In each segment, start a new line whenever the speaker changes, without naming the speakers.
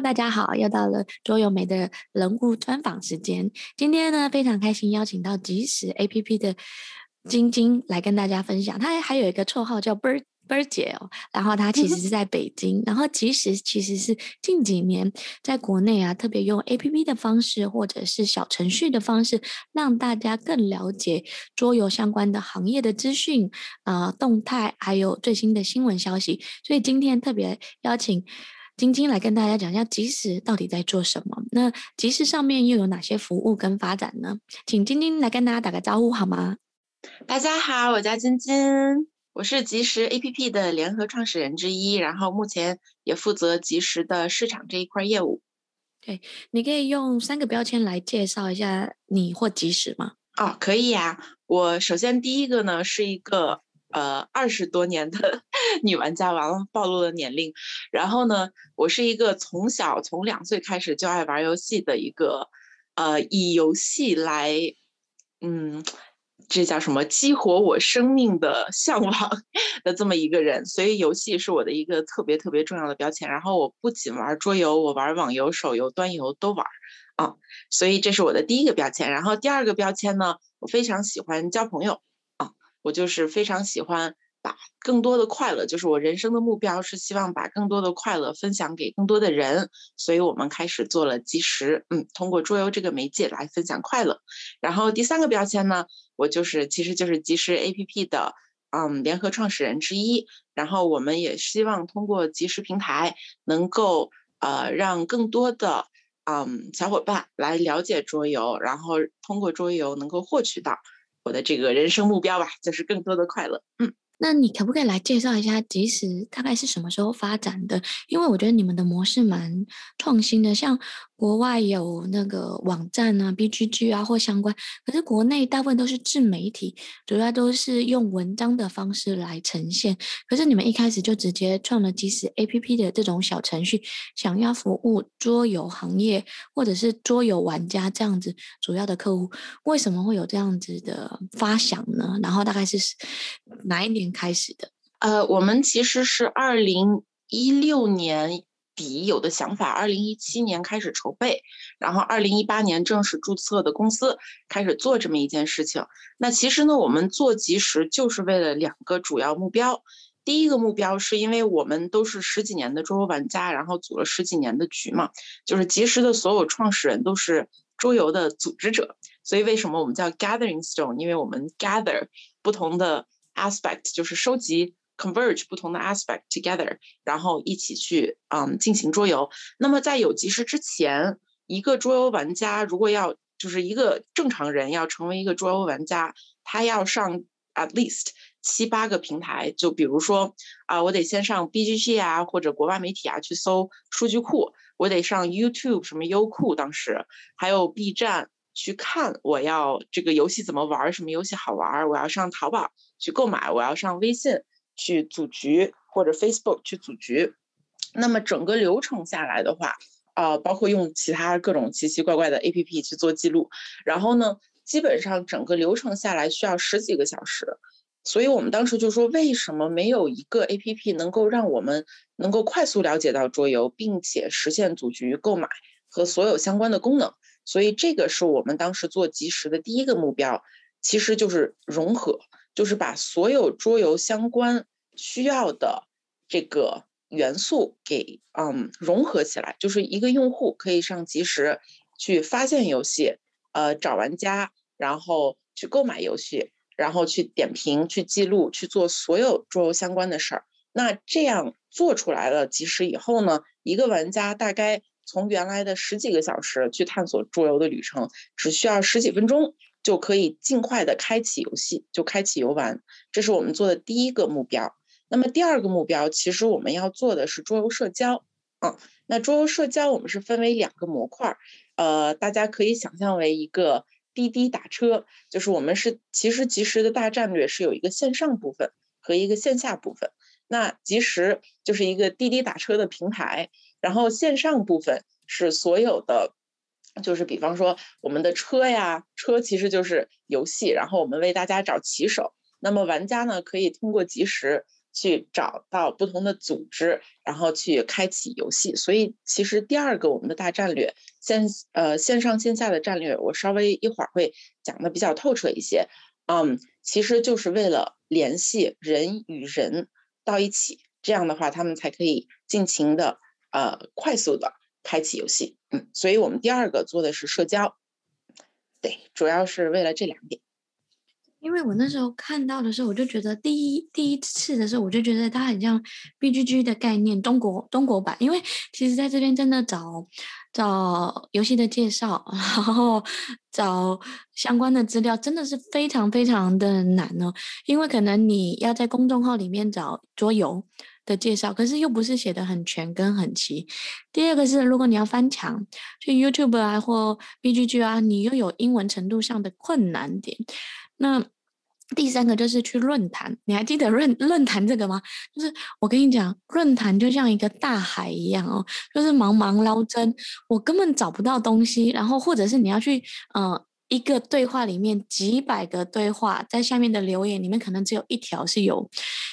大家好，又到了桌游美的人物专访时间。今天呢，非常开心邀请到即时 APP 的晶晶来跟大家分享。她还有一个绰号叫 Bird。Bird 姐哦，然后她其实是在北京，然后即时其实是近几年在国内啊，特别用 APP 的方式或者是小程序的方式，让大家更了解桌游相关的行业的资讯啊、动态，还有最新的新闻消息。所以今天特别邀请晶晶来跟大家讲一下即时到底在做什么。那即时上面又有哪些服务跟发展呢？请晶晶来跟大家打个招呼好吗？
大家好，我叫晶晶。我是即时 APP 的联合创始人之一，然后目前也负责即时的市场这一块业务。
对，你可以用三个标签来介绍一下你或即时吗？
哦，可以呀、啊。我首先第一个呢是一个呃二十多年的 女玩家，完了暴露了年龄。然后呢，我是一个从小从两岁开始就爱玩游戏的一个呃以游戏来嗯。这叫什么？激活我生命的 向往的这么一个人，所以游戏是我的一个特别特别重要的标签。然后我不仅玩桌游，我玩网游、手游、端游都玩啊，所以这是我的第一个标签。然后第二个标签呢，我非常喜欢交朋友，我就是非常喜欢。把更多的快乐，就是我人生的目标是希望把更多的快乐分享给更多的人，所以我们开始做了即时，嗯，通过桌游这个媒介来分享快乐。然后第三个标签呢，我就是其实就是即时 APP 的嗯联合创始人之一。然后我们也希望通过即时平台，能够呃让更多的嗯小伙伴来了解桌游，然后通过桌游能够获取到我的这个人生目标吧，就是更多的快乐，嗯。
那你可不可以来介绍一下即时大概是什么时候发展的？因为我觉得你们的模式蛮创新的，像国外有那个网站啊、BGG 啊或相关，可是国内大部分都是自媒体，主要都是用文章的方式来呈现。可是你们一开始就直接创了即时 APP 的这种小程序，想要服务桌游行业或者是桌游玩家这样子主要的客户，为什么会有这样子的发想呢？然后大概是哪一年开始的，
呃，我们其实是二零一六年底有的想法，二零一七年开始筹备，然后二零一八年正式注册的公司开始做这么一件事情。那其实呢，我们做即时就是为了两个主要目标。第一个目标是因为我们都是十几年的桌游玩家，然后组了十几年的局嘛，就是即时的所有创始人都是桌游的组织者，所以为什么我们叫 Gathering Stone？因为我们 gather 不同的。aspect 就是收集 converge 不同的 aspect together，然后一起去嗯进行桌游。那么在有即时之前，一个桌游玩家如果要就是一个正常人要成为一个桌游玩家，他要上 at least 七八个平台，就比如说啊，我得先上 BGG 啊或者国外媒体啊去搜数据库，我得上 YouTube 什么优酷，当时还有 B 站去看我要这个游戏怎么玩，什么游戏好玩，我要上淘宝。去购买，我要上微信去组局，或者 Facebook 去组局。那么整个流程下来的话，呃，包括用其他各种奇奇怪怪的 APP 去做记录，然后呢，基本上整个流程下来需要十几个小时。所以我们当时就说，为什么没有一个 APP 能够让我们能够快速了解到桌游，并且实现组局、购买和所有相关的功能？所以这个是我们当时做即时的第一个目标，其实就是融合。就是把所有桌游相关需要的这个元素给嗯融合起来，就是一个用户可以上即时去发现游戏，呃找玩家，然后去购买游戏，然后去点评、去记录、去做所有桌游相关的事儿。那这样做出来了即时以后呢，一个玩家大概从原来的十几个小时去探索桌游的旅程，只需要十几分钟。就可以尽快的开启游戏，就开启游玩，这是我们做的第一个目标。那么第二个目标，其实我们要做的是桌游社交。嗯，那桌游社交我们是分为两个模块，呃，大家可以想象为一个滴滴打车，就是我们是其实即时的大战略是有一个线上部分和一个线下部分。那即时就是一个滴滴打车的平台，然后线上部分是所有的。就是比方说我们的车呀，车其实就是游戏，然后我们为大家找骑手。那么玩家呢，可以通过即时去找到不同的组织，然后去开启游戏。所以其实第二个我们的大战略线呃线上线下的战略，我稍微一会儿会讲的比较透彻一些。嗯，其实就是为了联系人与人到一起，这样的话他们才可以尽情的呃快速的开启游戏。嗯，所以我们第二个做的是社交，对，主要是为了这两点。
因为我那时候看到的时候，我就觉得第一第一次的时候，我就觉得它很像 BGG 的概念，中国中国版。因为其实在这边真的找找游戏的介绍，然后找相关的资料，真的是非常非常的难呢。因为可能你要在公众号里面找桌游的介绍，可是又不是写的很全跟很齐。第二个是，如果你要翻墙去 YouTube 啊或 BGG 啊，你又有英文程度上的困难点。那第三个就是去论坛，你还记得论论坛这个吗？就是我跟你讲，论坛就像一个大海一样哦，就是茫茫捞针，我根本找不到东西。然后或者是你要去，呃，一个对话里面几百个对话，在下面的留言里面，可能只有一条是有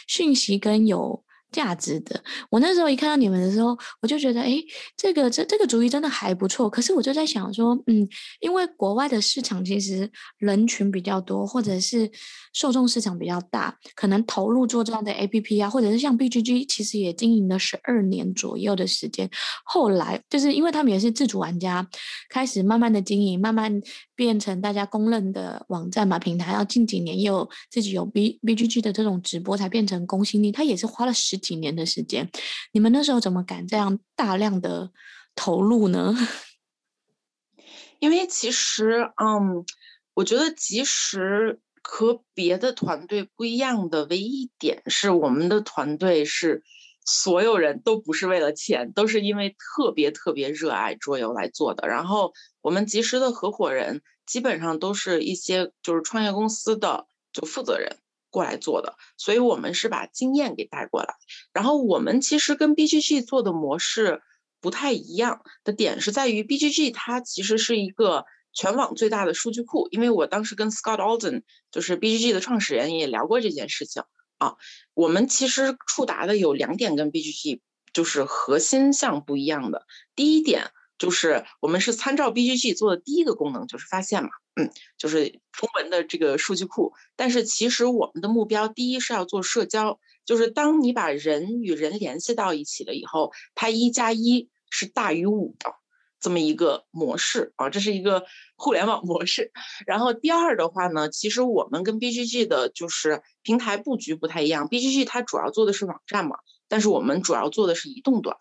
讯息跟有。价值的，我那时候一看到你们的时候，我就觉得，哎，这个这这个主意真的还不错。可是我就在想说，嗯，因为国外的市场其实人群比较多，或者是受众市场比较大，可能投入做这样的 APP 啊，或者是像 BGG，其实也经营了十二年左右的时间。后来就是因为他们也是自主玩家，开始慢慢的经营，慢慢变成大家公认的网站嘛，平台。要近几年又自己有 B BGG 的这种直播，才变成公信力。他也是花了十。几年的时间，你们那时候怎么敢这样大量的投入呢？
因为其实，嗯，我觉得即使和别的团队不一样的唯一一点是，我们的团队是所有人都不是为了钱，都是因为特别特别热爱桌游来做的。然后我们即时的合伙人基本上都是一些就是创业公司的就负责人。过来做的，所以我们是把经验给带过来。然后我们其实跟 BGG 做的模式不太一样的点是在于，BGG 它其实是一个全网最大的数据库。因为我当时跟 Scott Alden 就是 BGG 的创始人也聊过这件事情啊。我们其实触达的有两点跟 BGG 就是核心项不一样的。第一点就是我们是参照 BGG 做的第一个功能就是发现嘛。嗯，就是中文的这个数据库，但是其实我们的目标，第一是要做社交，就是当你把人与人联系到一起了以后，它一加一是大于五的这么一个模式啊，这是一个互联网模式。然后第二的话呢，其实我们跟 BGG 的就是平台布局不太一样，BGG 它主要做的是网站嘛，但是我们主要做的是移动端，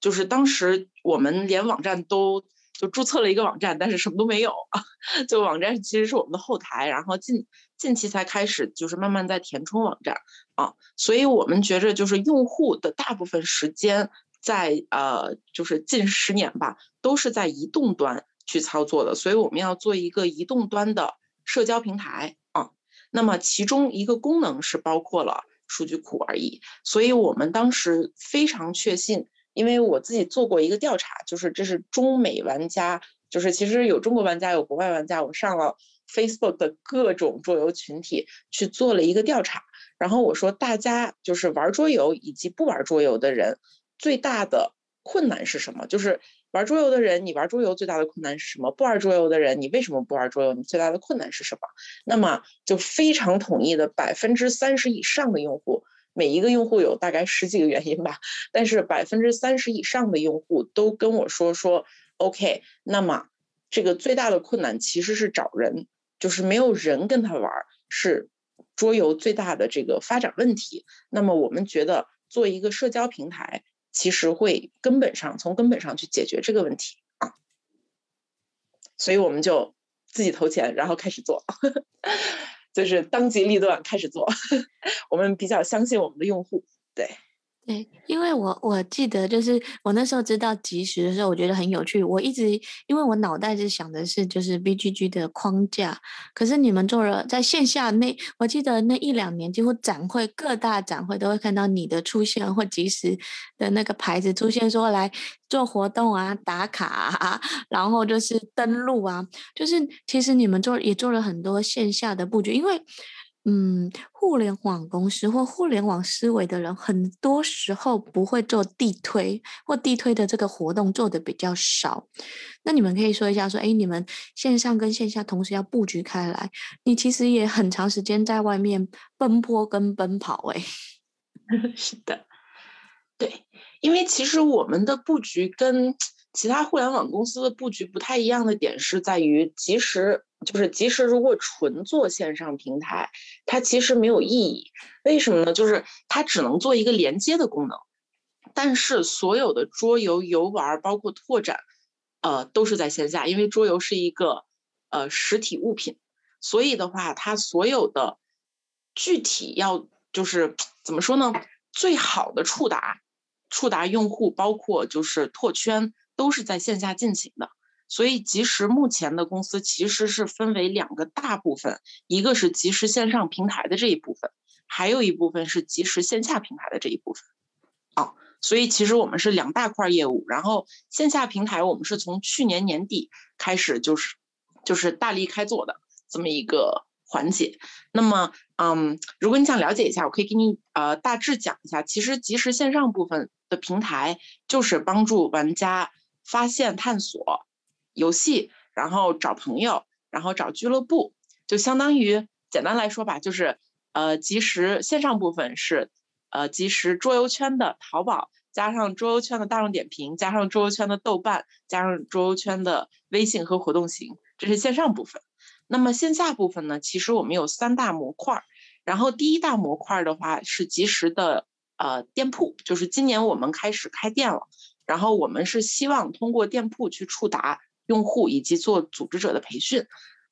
就是当时我们连网站都。就注册了一个网站，但是什么都没有啊。就网站其实是我们的后台，然后近近期才开始，就是慢慢在填充网站啊。所以我们觉着，就是用户的大部分时间在呃，就是近十年吧，都是在移动端去操作的。所以我们要做一个移动端的社交平台啊。那么其中一个功能是包括了数据库而已。所以我们当时非常确信。因为我自己做过一个调查，就是这是中美玩家，就是其实有中国玩家，有国外玩家。我上了 Facebook 的各种桌游群体去做了一个调查，然后我说大家就是玩桌游以及不玩桌游的人最大的困难是什么？就是玩桌游的人，你玩桌游最大的困难是什么？不玩桌游的人，你为什么不玩桌游？你最大的困难是什么？那么就非常统一的百分之三十以上的用户。每一个用户有大概十几个原因吧，但是百分之三十以上的用户都跟我说说，OK，那么这个最大的困难其实是找人，就是没有人跟他玩，是桌游最大的这个发展问题。那么我们觉得做一个社交平台，其实会根本上从根本上去解决这个问题啊，所以我们就自己投钱，然后开始做。就是当机立断开始做，我们比较相信我们的用户，对。
对，因为我我记得，就是我那时候知道即时的时候，我觉得很有趣。我一直因为我脑袋是想的是就是 BGG 的框架，可是你们做了在线下那，我记得那一两年几乎展会各大展会都会看到你的出现或即时的那个牌子出现，说来做活动啊、打卡啊，然后就是登录啊，就是其实你们做也做了很多线下的布局，因为。嗯，互联网公司或互联网思维的人，很多时候不会做地推或地推的这个活动做的比较少。那你们可以说一下，说，哎，你们线上跟线下同时要布局开来，你其实也很长时间在外面奔波跟奔跑，哎，
是的，对，因为其实我们的布局跟其他互联网公司的布局不太一样的点是在于，其实。就是，即使如果纯做线上平台，它其实没有意义。为什么呢？就是它只能做一个连接的功能，但是所有的桌游游玩，包括拓展，呃，都是在线下。因为桌游是一个呃实体物品，所以的话，它所有的具体要就是怎么说呢？最好的触达触达用户，包括就是拓圈，都是在线下进行的。所以，即时目前的公司其实是分为两个大部分，一个是即时线上平台的这一部分，还有一部分是即时线下平台的这一部分。啊，所以其实我们是两大块业务。然后线下平台我们是从去年年底开始就是就是大力开做的这么一个环节。那么，嗯，如果你想了解一下，我可以给你呃大致讲一下。其实即时线上部分的平台就是帮助玩家发现、探索。游戏，然后找朋友，然后找俱乐部，就相当于简单来说吧，就是呃，即时线上部分是呃，即时桌游圈的淘宝，加上桌游圈的大众点评，加上桌游圈的豆瓣，加上桌游圈的微信和活动型，这是线上部分。那么线下部分呢，其实我们有三大模块，然后第一大模块的话是即时的呃店铺，就是今年我们开始开店了，然后我们是希望通过店铺去触达。用户以及做组织者的培训，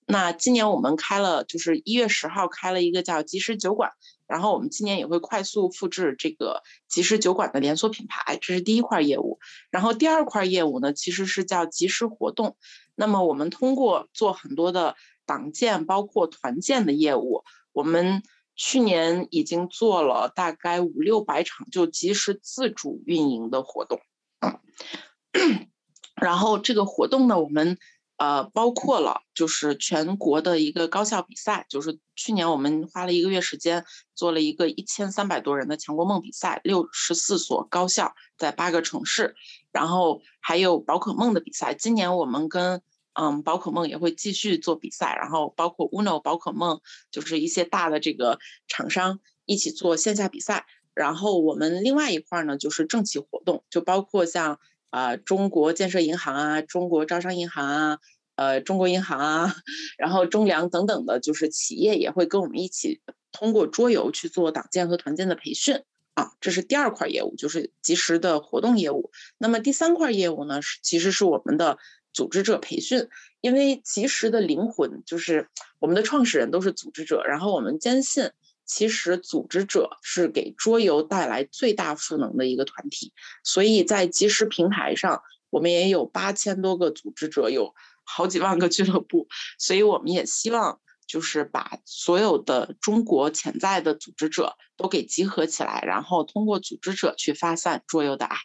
那今年我们开了，就是一月十号开了一个叫即时酒馆，然后我们今年也会快速复制这个即时酒馆的连锁品牌，这是第一块业务。然后第二块业务呢，其实是叫即时活动。那么我们通过做很多的党建，包括团建的业务，我们去年已经做了大概五六百场就即时自主运营的活动。然后这个活动呢，我们呃包括了就是全国的一个高校比赛，就是去年我们花了一个月时间做了一个一千三百多人的强国梦比赛，六十四所高校在八个城市，然后还有宝可梦的比赛。今年我们跟嗯宝可梦也会继续做比赛，然后包括 Uno 宝可梦，就是一些大的这个厂商一起做线下比赛。然后我们另外一块呢，就是政企活动，就包括像。啊、中国建设银行啊，中国招商银行啊，呃，中国银行啊，然后中粮等等的，就是企业也会跟我们一起通过桌游去做党建和团建的培训啊，这是第二块业务，就是即时的活动业务。那么第三块业务呢，是其实是我们的组织者培训，因为即时的灵魂就是我们的创始人都是组织者，然后我们坚信。其实组织者是给桌游带来最大赋能的一个团体，所以在即时平台上，我们也有八千多个组织者，有好几万个俱乐部，所以我们也希望就是把所有的中国潜在的组织者都给集合起来，然后通过组织者去发散桌游的爱。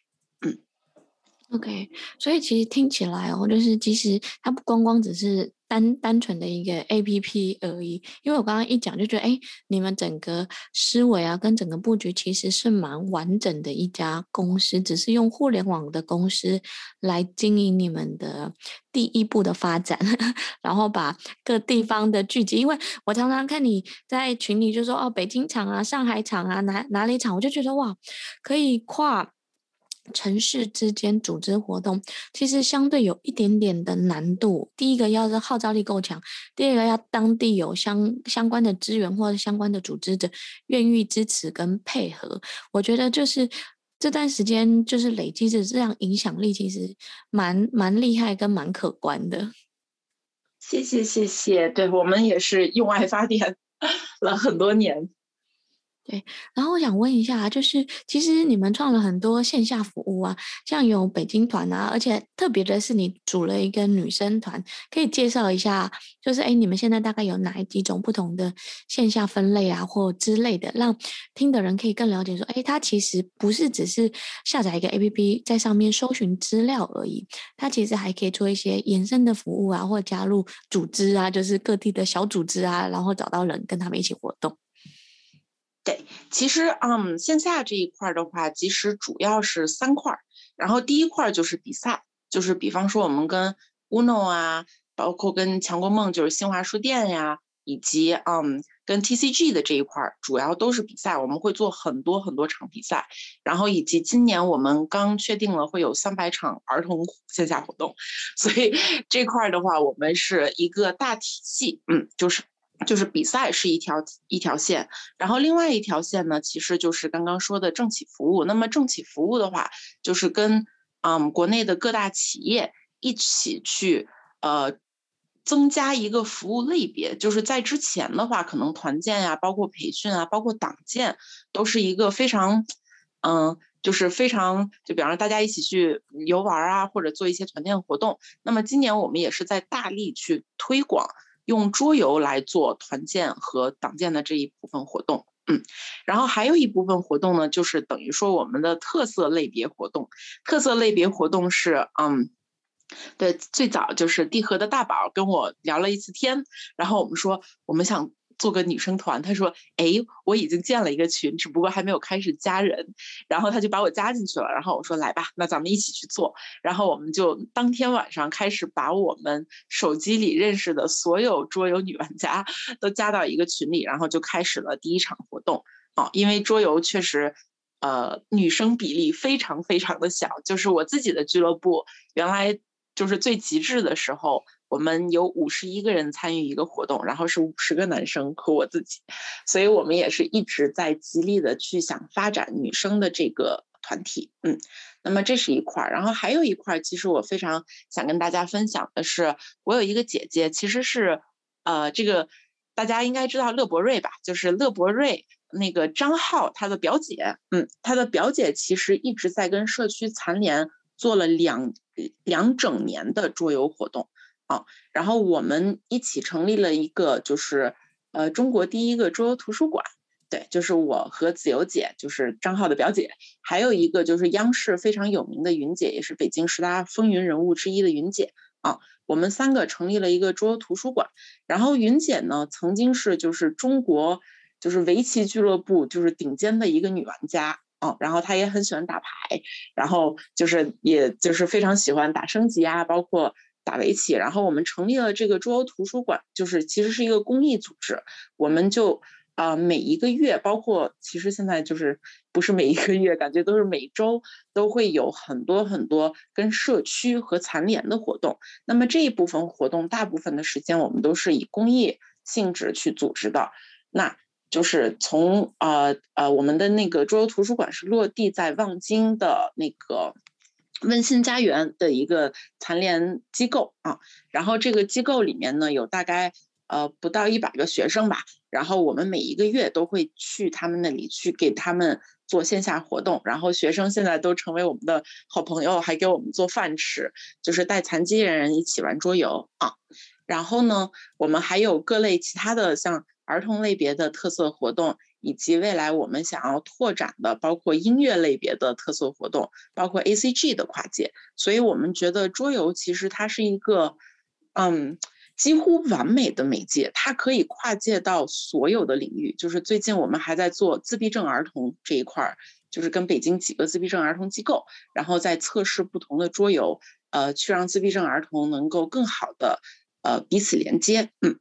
，OK，所以其实听起来哦，就是其实它不光光只是。单单纯的一个 APP 而已，因为我刚刚一讲就觉得，哎，你们整个思维啊，跟整个布局其实是蛮完整的一家公司，只是用互联网的公司来经营你们的第一步的发展，然后把各地方的聚集，因为我常常看你在群里就说，哦，北京场啊，上海场啊，哪哪里场，我就觉得哇，可以跨。城市之间组织活动，其实相对有一点点的难度。第一个要是号召力够强，第二个要当地有相相关的资源或者相关的组织者愿意支持跟配合。我觉得就是这段时间就是累积着这样影响力，其实蛮蛮厉害跟蛮可观的。
谢谢谢谢，对我们也是用爱发电了很多年。
对，然后我想问一下，就是其实你们创了很多线下服务啊，像有北京团啊，而且特别的是你组了一个女生团，可以介绍一下，就是哎，你们现在大概有哪几种不同的线下分类啊，或之类的，让听的人可以更了解说，哎，它其实不是只是下载一个 APP 在上面搜寻资料而已，它其实还可以做一些延伸的服务啊，或加入组织啊，就是各地的小组织啊，然后找到人跟他们一起活动。
对，其实嗯，线下这一块的话，其实主要是三块儿。然后第一块就是比赛，就是比方说我们跟 Uno 啊，包括跟强国梦，就是新华书店呀，以及嗯跟 TCG 的这一块，主要都是比赛。我们会做很多很多场比赛，然后以及今年我们刚确定了会有三百场儿童线下活动，所以这块的话，我们是一个大体系，嗯，就是。就是比赛是一条一条线，然后另外一条线呢，其实就是刚刚说的政企服务。那么政企服务的话，就是跟嗯国内的各大企业一起去呃增加一个服务类别。就是在之前的话，可能团建呀、啊，包括培训啊，包括党建，都是一个非常嗯，就是非常就比方说大家一起去游玩啊，或者做一些团建活动。那么今年我们也是在大力去推广。用桌游来做团建和党建的这一部分活动，嗯，然后还有一部分活动呢，就是等于说我们的特色类别活动。特色类别活动是，嗯，对，最早就是地核的大宝跟我聊了一次天，然后我们说我们想。做个女生团，他说：“哎，我已经建了一个群，只不过还没有开始加人。”然后他就把我加进去了。然后我说：“来吧，那咱们一起去做。”然后我们就当天晚上开始把我们手机里认识的所有桌游女玩家都加到一个群里，然后就开始了第一场活动。哦，因为桌游确实，呃，女生比例非常非常的小。就是我自己的俱乐部，原来就是最极致的时候。我们有五十一个人参与一个活动，然后是五十个男生和我自己，所以我们也是一直在极力的去想发展女生的这个团体，嗯，那么这是一块儿，然后还有一块儿，其实我非常想跟大家分享的是，我有一个姐姐，其实是，呃，这个大家应该知道乐博瑞吧，就是乐博瑞那个张浩他的表姐，嗯，他的表姐其实一直在跟社区残联做了两两整年的桌游活动。啊，然后我们一起成立了一个，就是呃中国第一个桌游图书馆，对，就是我和子由姐，就是张浩的表姐，还有一个就是央视非常有名的云姐，也是北京十大风云人物之一的云姐啊，我们三个成立了一个桌游图书馆。然后云姐呢，曾经是就是中国就是围棋俱乐部就是顶尖的一个女玩家啊，然后她也很喜欢打牌，然后就是也就是非常喜欢打升级啊，包括。打围棋，然后我们成立了这个桌游图书馆，就是其实是一个公益组织。我们就啊、每一个月，包括其实现在就是不是每一个月，感觉都是每周都会有很多很多跟社区和残联的活动。那么这一部分活动，大部分的时间我们都是以公益性质去组织的。那就是从呃呃我们的那个桌游图书馆是落地在望京的那个。温馨家园的一个残联机构啊，然后这个机构里面呢有大概呃不到一百个学生吧，然后我们每一个月都会去他们那里去给他们做线下活动，然后学生现在都成为我们的好朋友，还给我们做饭吃，就是带残疾人一起玩桌游啊，然后呢我们还有各类其他的像儿童类别的特色活动。以及未来我们想要拓展的，包括音乐类别的特色活动，包括 ACG 的跨界，所以我们觉得桌游其实它是一个，嗯，几乎完美的媒介，它可以跨界到所有的领域。就是最近我们还在做自闭症儿童这一块儿，就是跟北京几个自闭症儿童机构，然后在测试不同的桌游，呃，去让自闭症儿童能够更好的，呃，彼此连接，嗯。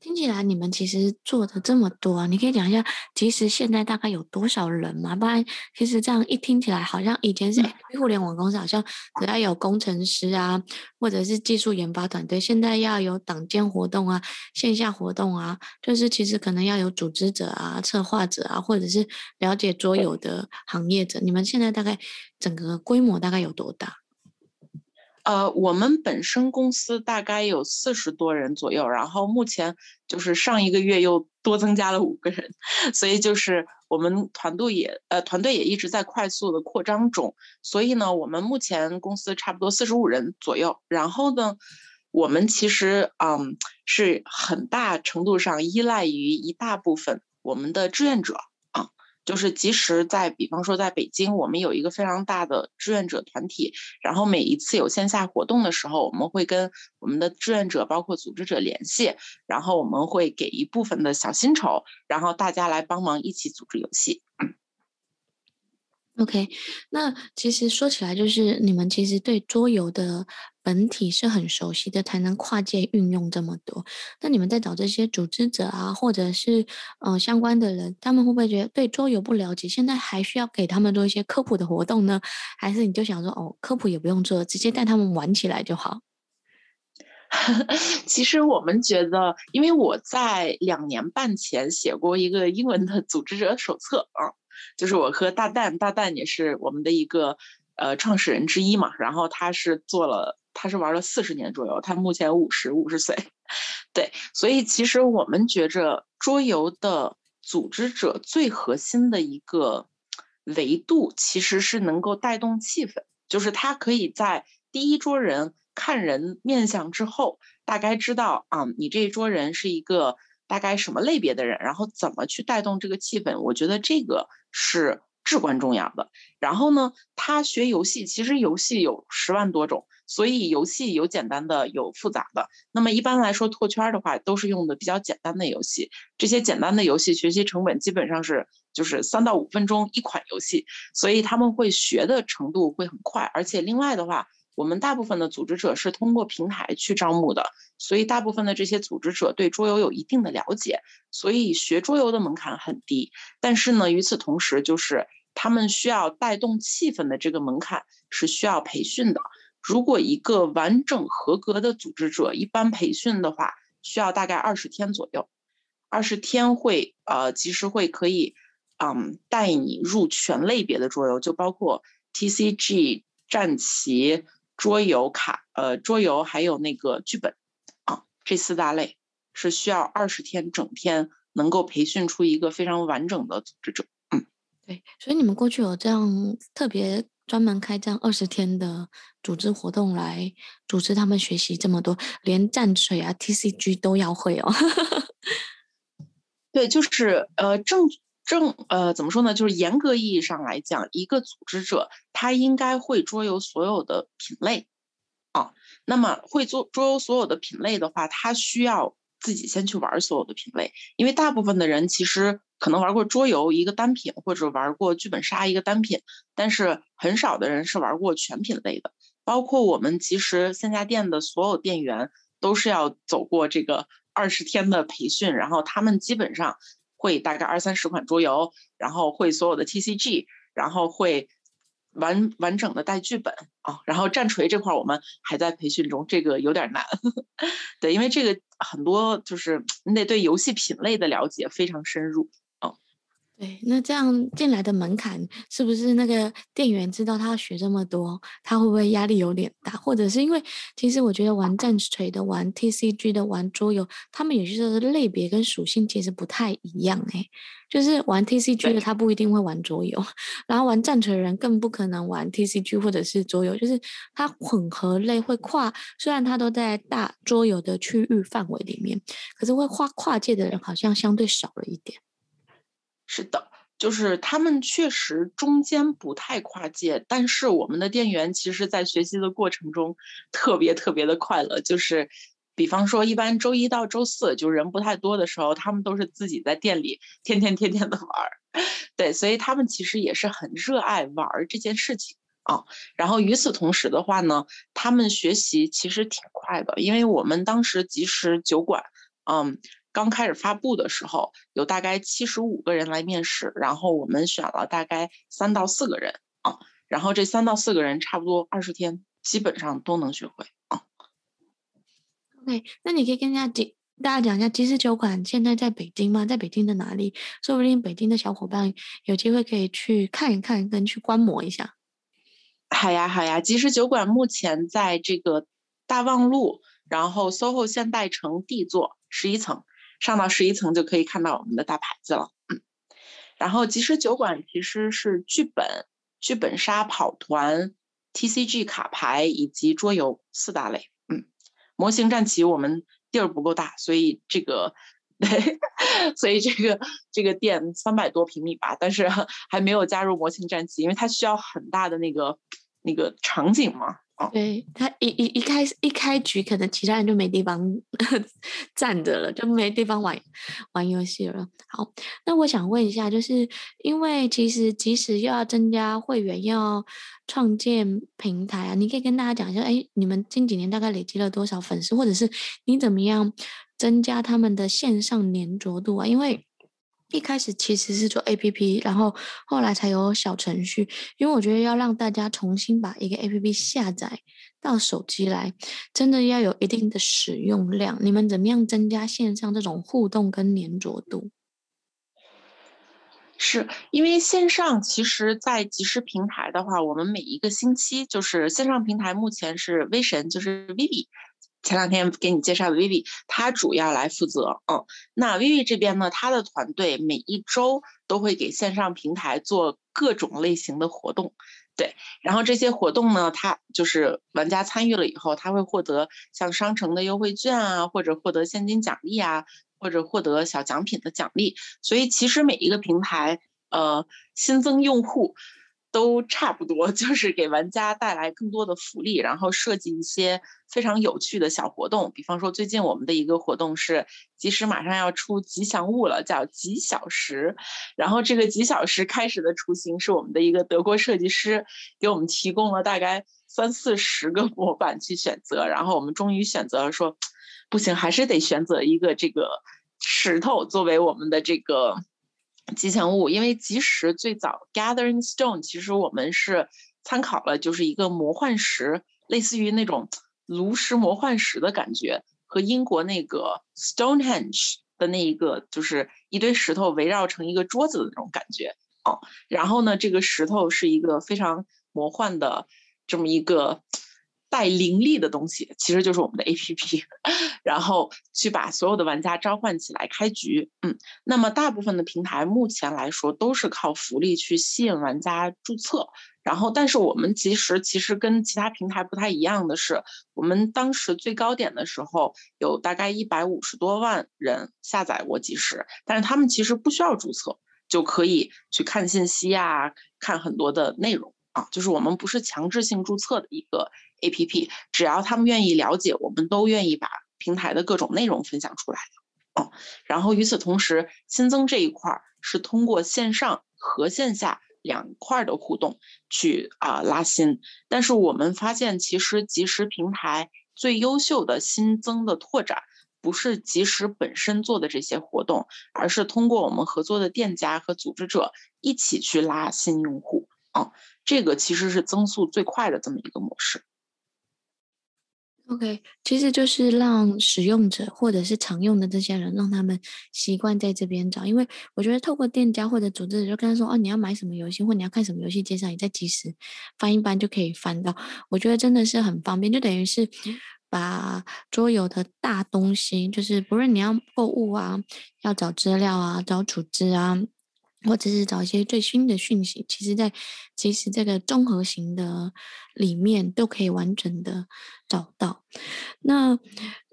听起来你们其实做的这么多，你可以讲一下，其实现在大概有多少人吗？不然其实这样一听起来，好像以前是互联网公司，好像只要有工程师啊，或者是技术研发团队，现在要有党建活动啊、线下活动啊，就是其实可能要有组织者啊、策划者啊，或者是了解桌游的行业者。你们现在大概整个规模大概有多大？
呃，我们本身公司大概有四十多人左右，然后目前就是上一个月又多增加了五个人，所以就是我们团队也呃团队也一直在快速的扩张中，所以呢，我们目前公司差不多四十五人左右，然后呢，我们其实嗯是很大程度上依赖于一大部分我们的志愿者。就是即使在，比方说在北京，我们有一个非常大的志愿者团体，然后每一次有线下活动的时候，我们会跟我们的志愿者包括组织者联系，然后我们会给一部分的小薪酬，然后大家来帮忙一起组织游戏。
OK，那其实说起来，就是你们其实对桌游的本体是很熟悉的，才能跨界运用这么多。那你们在找这些组织者啊，或者是呃相关的人，他们会不会觉得对桌游不了解？现在还需要给他们做一些科普的活动呢？还是你就想说，哦，科普也不用做，直接带他们玩起来就好？
其实我们觉得，因为我在两年半前写过一个英文的组织者手册啊。就是我和大蛋，大蛋也是我们的一个呃创始人之一嘛。然后他是做了，他是玩了四十年桌游，他目前五十五十岁，对。所以其实我们觉着桌游的组织者最核心的一个维度，其实是能够带动气氛，就是他可以在第一桌人看人面相之后，大概知道啊，你这一桌人是一个。大概什么类别的人，然后怎么去带动这个气氛？我觉得这个是至关重要的。然后呢，他学游戏，其实游戏有十万多种，所以游戏有简单的，有复杂的。那么一般来说，拓圈的话都是用的比较简单的游戏。这些简单的游戏学习成本基本上是就是三到五分钟一款游戏，所以他们会学的程度会很快。而且另外的话。我们大部分的组织者是通过平台去招募的，所以大部分的这些组织者对桌游有一定的了解，所以学桌游的门槛很低。但是呢，与此同时，就是他们需要带动气氛的这个门槛是需要培训的。如果一个完整合格的组织者，一般培训的话需要大概二十天左右，二十天会呃，其实会可以，嗯，带你入全类别的桌游，就包括 TCG、战棋。桌游卡，呃，桌游还有那个剧本，啊，这四大类是需要二十天整天能够培训出一个非常完整的组织者。嗯，
对，所以你们过去有这样特别专门开这样二十天的组织活动来组织他们学习这么多，连战锤啊、TCG 都要会哦。
对，就是呃正。正呃，怎么说呢？就是严格意义上来讲，一个组织者他应该会桌游所有的品类啊。那么会做桌游所有的品类的话，他需要自己先去玩所有的品类，因为大部分的人其实可能玩过桌游一个单品，或者玩过剧本杀一个单品，但是很少的人是玩过全品类的。包括我们其实线下店的所有店员都是要走过这个二十天的培训，然后他们基本上。会大概二三十款桌游，然后会所有的 TCG，然后会完完整的带剧本啊、然后战锤这块我们还在培训中，这个有点难，对，因为这个很多就是 你得对游戏品类的了解非常深入。
对，那这样进来的门槛是不是那个店员知道他要学这么多，他会不会压力有点大？或者是因为其实我觉得玩战锤的、玩 TCG 的、玩桌游，他们有些时候的类别跟属性其实不太一样诶。就是玩 TCG 的他不一定会玩桌游，然后玩战锤的人更不可能玩 TCG 或者是桌游，就是他混合类会跨，虽然他都在大桌游的区域范围里面，可是会跨跨界的人好像相对少了一点。
是的，就是他们确实中间不太跨界，但是我们的店员其实，在学习的过程中特别特别的快乐。就是，比方说，一般周一到周四就人不太多的时候，他们都是自己在店里天天天天的玩儿，对，所以他们其实也是很热爱玩儿这件事情啊。然后与此同时的话呢，他们学习其实挺快的，因为我们当时即时酒馆，嗯。刚开始发布的时候，有大概七十五个人来面试，然后我们选了大概三到四个人啊，然后这三到四个人差不多二十天，基本上都能学会啊。
OK，那你可以跟大家大家讲一下，即时酒馆现在在北京吗？在北京的哪里？说不定北京的小伙伴有机会可以去看一看，跟去观摩一下。
好呀，好呀，即时酒馆目前在这个大望路，然后 SOHO 现代城 D 座十一层，上到十一层就可以看到我们的大牌子了。嗯，然后即时酒馆其实是剧本、剧本杀、跑团、TCG 卡牌以及桌游四大类。嗯，模型战棋我们地儿不够大，所以这个。对，所以这个这个店三百多平米吧，但是还没有加入模型战棋，因为它需要很大的那个那个场景嘛。
对，他一一一开始一开局，可能其他人就没地方 站着了，就没地方玩玩游戏了。好，那我想问一下，就是因为其实即使又要增加会员，要创建平台啊，你可以跟大家讲一下，哎，你们近几年大概累积了多少粉丝，或者是你怎么样增加他们的线上黏着度啊？因为一开始其实是做 APP，然后后来才有小程序。因为我觉得要让大家重新把一个 APP 下载到手机来，真的要有一定的使用量。你们怎么样增加线上这种互动跟黏着度？
是因为线上其实，在即时平台的话，我们每一个星期就是线上平台目前是微神，就是 Vivi。前两天给你介绍的 Vivi，他主要来负责。嗯，那 Vivi 这边呢，他的团队每一周都会给线上平台做各种类型的活动，对。然后这些活动呢，他就是玩家参与了以后，他会获得像商城的优惠券啊，或者获得现金奖励啊，或者获得小奖品的奖励。所以其实每一个平台，呃，新增用户。都差不多，就是给玩家带来更多的福利，然后设计一些非常有趣的小活动。比方说，最近我们的一个活动是，即时马上要出吉祥物了，叫吉小石。然后这个吉小石开始的雏形是我们的一个德国设计师给我们提供了大概三四十个模板去选择，然后我们终于选择了说，不行，还是得选择一个这个石头作为我们的这个。吉祥物，因为即时最早 Gathering Stone，其实我们是参考了，就是一个魔幻石，类似于那种炉石魔幻石的感觉，和英国那个 Stonehenge 的那一个，就是一堆石头围绕成一个桌子的那种感觉哦。然后呢，这个石头是一个非常魔幻的这么一个。带灵力的东西其实就是我们的 APP，然后去把所有的玩家召唤起来开局。嗯，那么大部分的平台目前来说都是靠福利去吸引玩家注册。然后，但是我们其实其实跟其他平台不太一样的是，我们当时最高点的时候有大概一百五十多万人下载过即时，但是他们其实不需要注册就可以去看信息啊，看很多的内容啊，就是我们不是强制性注册的一个。APP，只要他们愿意了解，我们都愿意把平台的各种内容分享出来的。哦，然后与此同时，新增这一块儿是通过线上和线下两块的互动去啊、拉新。但是我们发现，其实即时平台最优秀的新增的拓展，不是即时本身做的这些活动，而是通过我们合作的店家和组织者一起去拉新用户。啊，这个其实是增速最快的这么一个模式。
OK，其实就是让使用者或者是常用的这些人，让他们习惯在这边找。因为我觉得透过店家或者组织就跟他说：“哦，你要买什么游戏，或你要看什么游戏介绍，你在即时翻一翻就可以翻到。”我觉得真的是很方便，就等于是把桌游的大东西，就是不论你要购物啊，要找资料啊，找组织啊。或者是找一些最新的讯息，其实，在其实这个综合型的里面都可以完整的找到。那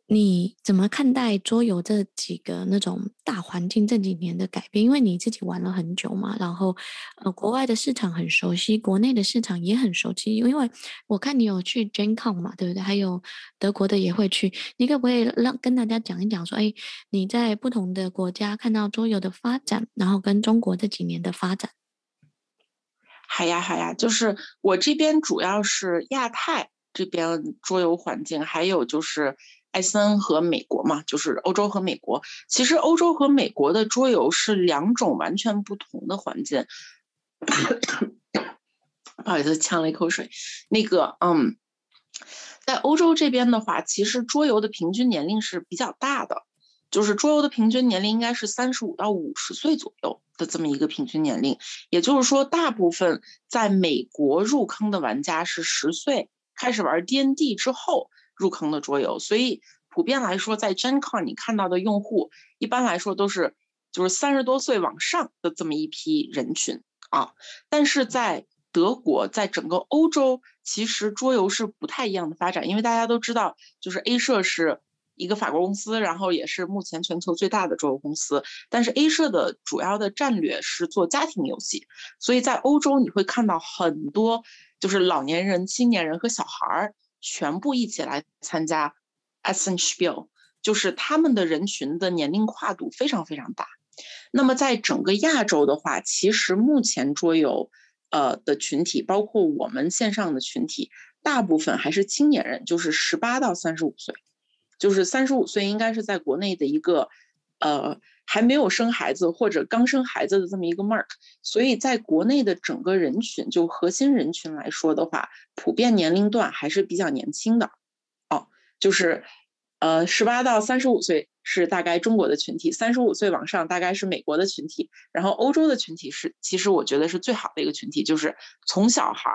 你怎么看待桌游这几个那种大环境这几年的改变？因为你自己玩了很久嘛，然后呃，国外的市场很熟悉，国内的市场也很熟悉。因为我看你有去 Gen Con 嘛，对不对？还有德国的也会去，你可不可以让跟大家讲一讲，说，哎，你在不同的国家看到桌游的发展，然后跟中国这几年的发展？
好呀，好呀，就是我这边主要是亚太这边桌游环境，还有就是。艾森和美国嘛，就是欧洲和美国。其实欧洲和美国的桌游是两种完全不同的环境。不好意思，呛了一口水。那个，嗯，在欧洲这边的话，其实桌游的平均年龄是比较大的。就是桌游的平均年龄应该是三十五到五十岁左右的这么一个平均年龄，也就是说，大部分在美国入坑的玩家是十岁开始玩 DND 之后入坑的桌游，所以普遍来说，在 Gen Con 你看到的用户一般来说都是就是三十多岁往上的这么一批人群啊，但是在德国，在整个欧洲，其实桌游是不太一样的发展，因为大家都知道，就是 A 社是一个法国公司，然后也是目前全球最大的桌游公司。但是 A 社的主要的战略是做家庭游戏，所以在欧洲你会看到很多就是老年人、青年人和小孩儿全部一起来参加 Essenspiel，就是他们的人群的年龄跨度非常非常大。那么在整个亚洲的话，其实目前桌游。呃的群体，包括我们线上的群体，大部分还是青年人，就是十八到三十五岁，就是三十五岁应该是在国内的一个，呃还没有生孩子或者刚生孩子的这么一个 mark，所以在国内的整个人群，就核心人群来说的话，普遍年龄段还是比较年轻的，哦，就是。呃，十八到三十五岁是大概中国的群体，三十五岁往上大概是美国的群体，然后欧洲的群体是，其实我觉得是最好的一个群体，就是从小孩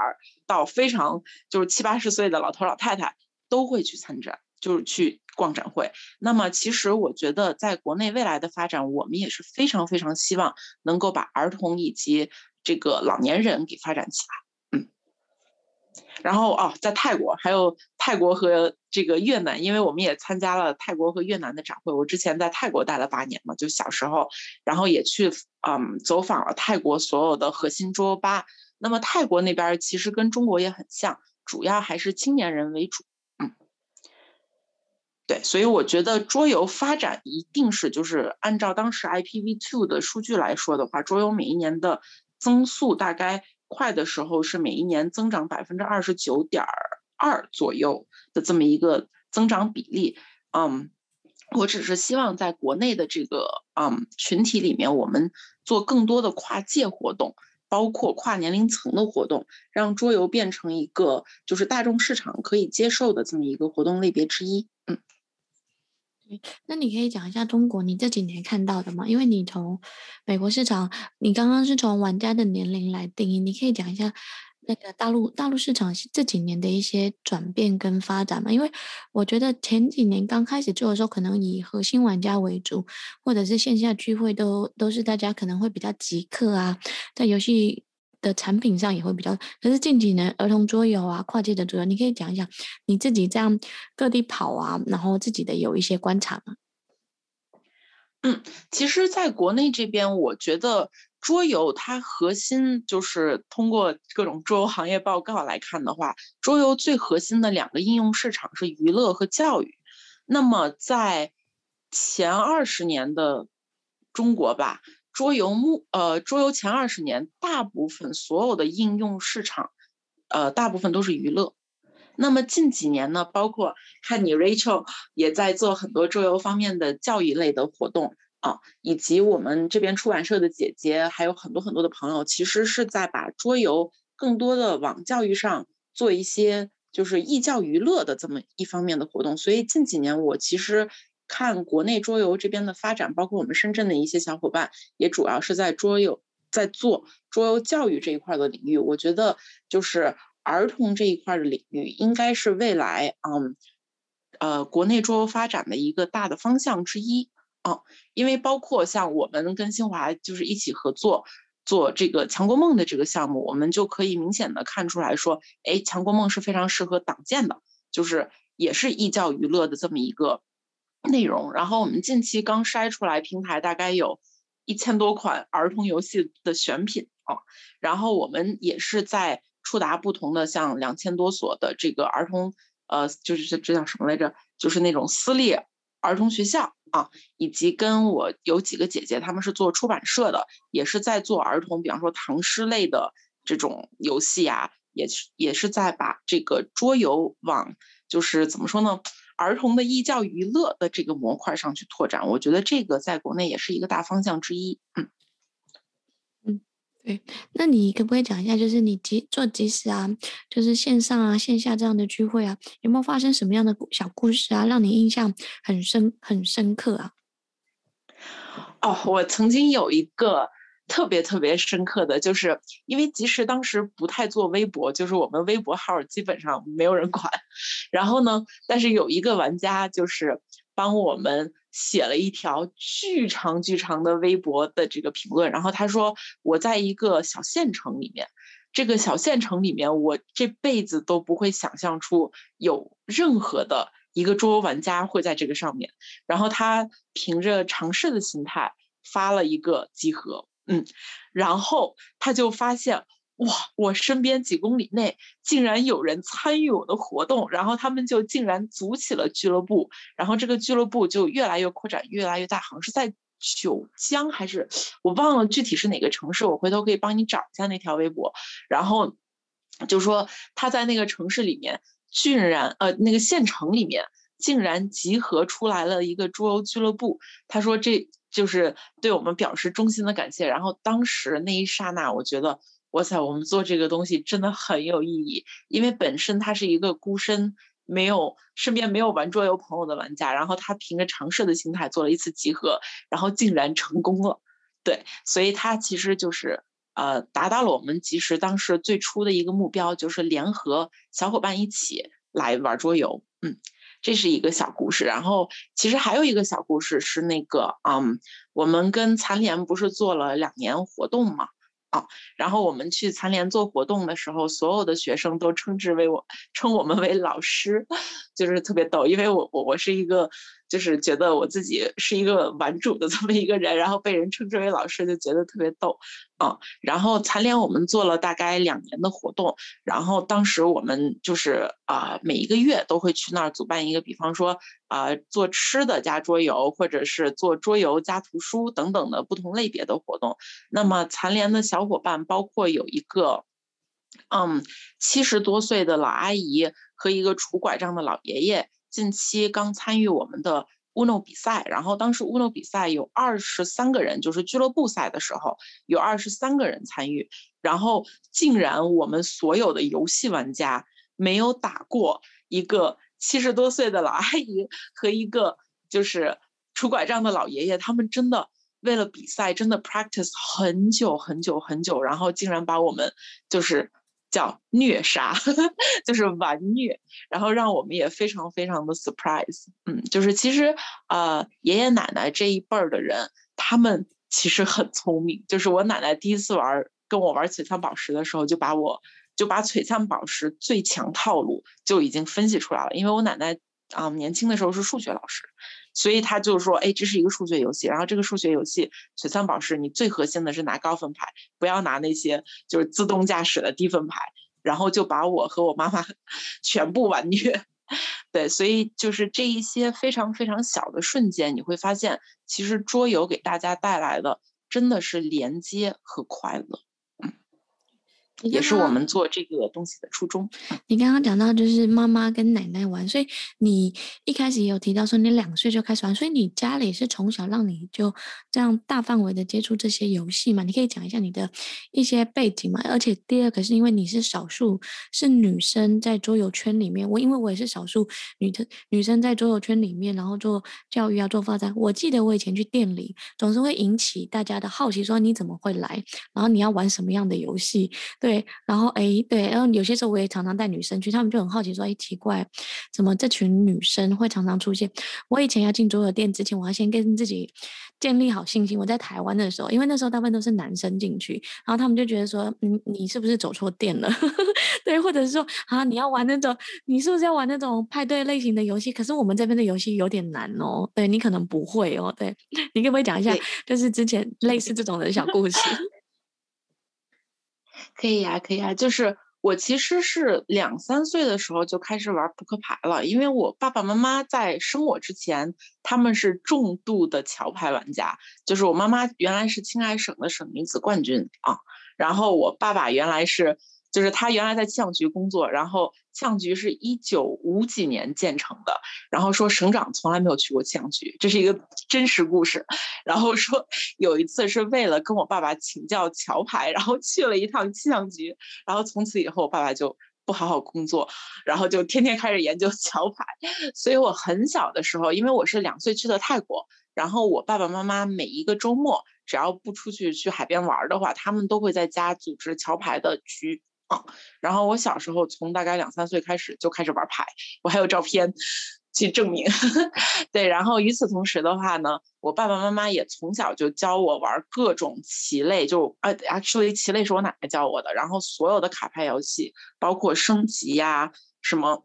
到非常就是七八十岁的老头老太太都会去参展，就是去逛展会。那么其实我觉得在国内未来的发展，我们也是非常非常希望能够把儿童以及这个老年人给发展起来。嗯然后哦，在泰国还有泰国和这个越南，因为我们也参加了泰国和越南的展会。我之前在泰国待了八年嘛，就小时候，然后也去嗯走访了泰国所有的核心桌吧。那么泰国那边其实跟中国也很像，主要还是青年人为主。对，所以我觉得桌游发展一定是就是按照当时 IPv2 的数据来说的话，桌游每一年的增速大概。快的时候是每一年增长百分之二十九点二左右的这么一个增长比例，嗯，我只是希望在国内的这个嗯群体里面，我们做更多的跨界活动，包括跨年龄层的活动，让桌游变成一个就是大众市场可以接受的这么一个活动类别之一，嗯。
那你可以讲一下中国你这几年看到的吗？因为你从美国市场，你刚刚是从玩家的年龄来定义，你可以讲一下那个大陆大陆市场这几年的一些转变跟发展吗？因为我觉得前几年刚开始做的时候，可能以核心玩家为主，或者是线下聚会都都是大家可能会比较极客啊，在游戏。的产品上也会比较，可是近几年儿童桌游啊，跨界的桌游，你可以讲一讲你自己这样各地跑啊，然后自己的有一些观察吗？
嗯，其实，在国内这边，我觉得桌游它核心就是通过各种桌游行业报告来看的话，桌游最核心的两个应用市场是娱乐和教育。那么在前二十年的中国吧。桌游目呃，桌游前二十年，大部分所有的应用市场，呃，大部分都是娱乐。那么近几年呢，包括看你 Rachel 也在做很多桌游方面的教育类的活动啊，以及我们这边出版社的姐姐，还有很多很多的朋友，其实是在把桌游更多的往教育上做一些，就是寓教于乐的这么一方面的活动。所以近几年我其实。看国内桌游这边的发展，包括我们深圳的一些小伙伴，也主要是在桌游在做桌游教育这一块的领域。我觉得就是儿童这一块的领域，应该是未来嗯呃国内桌游发展的一个大的方向之一啊。因为包括像我们跟新华就是一起合作做这个强国梦的这个项目，我们就可以明显的看出来说，哎，强国梦是非常适合党建的，就是也是寓教于乐的这么一个。内容，然后我们近期刚筛出来平台，大概有一千多款儿童游戏的选品啊，然后我们也是在触达不同的像两千多所的这个儿童，呃，就是这这叫什么来着？就是那种私立儿童学校啊，以及跟我有几个姐姐，他们是做出版社的，也是在做儿童，比方说唐诗类的这种游戏啊，也是也是在把这个桌游往，就是怎么说呢？儿童的义教娱乐的这个模块上去拓展，我觉得这个在国内也是一个大方向之一。嗯
嗯，对。那你可不可以讲一下，就是你即做即时啊，就是线上啊、线下这样的聚会啊，有没有发生什么样的小故事啊，让你印象很深、很深刻啊？
哦，我曾经有一个特别特别深刻的就是，因为即使当时不太做微博，就是我们微博号基本上没有人管。然后呢，但是有一个玩家就是帮我们写了一条巨长巨长的微博的这个评论，然后他说我在一个小县城里面，这个小县城里面，我这辈子都不会想象出有任何的。一个桌游玩家会在这个上面，然后他凭着尝试的心态发了一个集合，嗯，然后他就发现，哇，我身边几公里内竟然有人参与我的活动，然后他们就竟然组起了俱乐部，然后这个俱乐部就越来越扩展，越来越大，好像是在九江还是我忘了具体是哪个城市，我回头可以帮你找一下那条微博，然后就说他在那个城市里面。居然，呃，那个县城里面竟然集合出来了一个桌游俱乐部。他说，这就是对我们表示衷心的感谢。然后当时那一刹那，我觉得，哇塞，我们做这个东西真的很有意义。因为本身他是一个孤身，没有身边没有玩桌游朋友的玩家，然后他凭着尝试的心态做了一次集合，然后竟然成功了。对，所以他其实就是。呃，达到了我们其实当时最初的一个目标，就是联合小伙伴一起来玩桌游。嗯，这是一个小故事。然后，其实还有一个小故事是那个，嗯，我们跟残联不是做了两年活动嘛？啊，然后我们去残联做活动的时候，所有的学生都称之为我，称我们为老师，就是特别逗，因为我我我是一个。就是觉得我自己是一个玩主的 这么一个人，然后被人称之为老师，就觉得特别逗啊。然后残联我们做了大概两年的活动，然后当时我们就是啊、每一个月都会去那儿组办一个，比方说啊、做吃的加桌游，或者是做桌游加图书等等的不同类别的活动。那么残联的小伙伴包括有一个嗯七十多岁的老阿姨和一个拄拐杖的老爷爷。近期刚参与我们的 Uno 比赛，然后当时 Uno 比赛有二十三个人，就是俱乐部赛的时候有二十三个人参与，然后竟然我们所有的游戏玩家没有打过一个七十多岁的老阿姨和一个就是拄拐杖的老爷爷，他们真的为了比赛真的 practice 很久很久很久，然后竟然把我们就是。叫虐杀，就是玩虐，然后让我们也非常非常的 surprise。嗯，就是其实呃爷爷奶奶这一辈儿的人，他们其实很聪明。就是我奶奶第一次玩跟我玩璀璨宝石的时候，就把我就把璀璨宝石最强套路就已经分析出来了。因为我奶奶啊、年轻的时候是数学老师。所以他就说，哎，这是一个数学游戏，然后这个数学游戏璀璨宝石，你最核心的是拿高分牌，不要拿那些就是自动驾驶的低分牌，然后就把我和我妈妈 全部玩虐，对，所以就是这一些非常非常小的瞬间，你会发现，其实桌游给大家带来的真的是连接和快乐。也是我们做这个东西的初衷。
你刚刚讲到就是妈妈跟奶奶玩，所以你一开始也有提到说你两岁就开始玩，所以你家里是从小让你就这样大范围的接触这些游戏嘛？你可以讲一下你的一些背景嘛？而且第二个是因为你是少数是女生在桌游圈里面，我因为我也是少数女的女生在桌游圈里面，然后做教育啊做发展。我记得我以前去店里总是会引起大家的好奇，说你怎么会来？然后你要玩什么样的游戏？对。对，然后哎，对，然后有些时候我也常常带女生去，他们就很好奇说，哎，奇怪，怎么这群女生会常常出现？我以前要进桌游店之前，我要先跟自己建立好信心。我在台湾的时候，因为那时候大部分都是男生进去，然后他们就觉得说，嗯，你是不是走错店了？对，或者是说，啊，你要玩那种，你是不是要玩那种派对类型的游戏？可是我们这边的游戏有点难哦，对，你可能不会哦，对，你可不可以讲一下，就是之前类似这种的小故事？
可以呀、啊，可以呀、啊，就是我其实是两三岁的时候就开始玩扑克牌了，因为我爸爸妈妈在生我之前，他们是重度的桥牌玩家，就是我妈妈原来是青海省的省女子冠军啊，然后我爸爸原来是。就是他原来在气象局工作，然后气象局是一九五几年建成的，然后说省长从来没有去过气象局，这是一个真实故事。然后说有一次是为了跟我爸爸请教桥牌，然后去了一趟气象局，然后从此以后我爸爸就不好好工作，然后就天天开始研究桥牌。所以我很小的时候，因为我是两岁去的泰国，然后我爸爸妈妈每一个周末，只要不出去去海边玩的话，他们都会在家组织桥牌的局啊。然后我小时候从大概两三岁开始就开始玩牌，我还有照片去证明。对，然后与此同时的话呢，我爸爸妈妈也从小就教我玩各种棋类，就啊，actually 棋类是我奶奶教我的。然后所有的卡牌游戏，包括升级呀、什么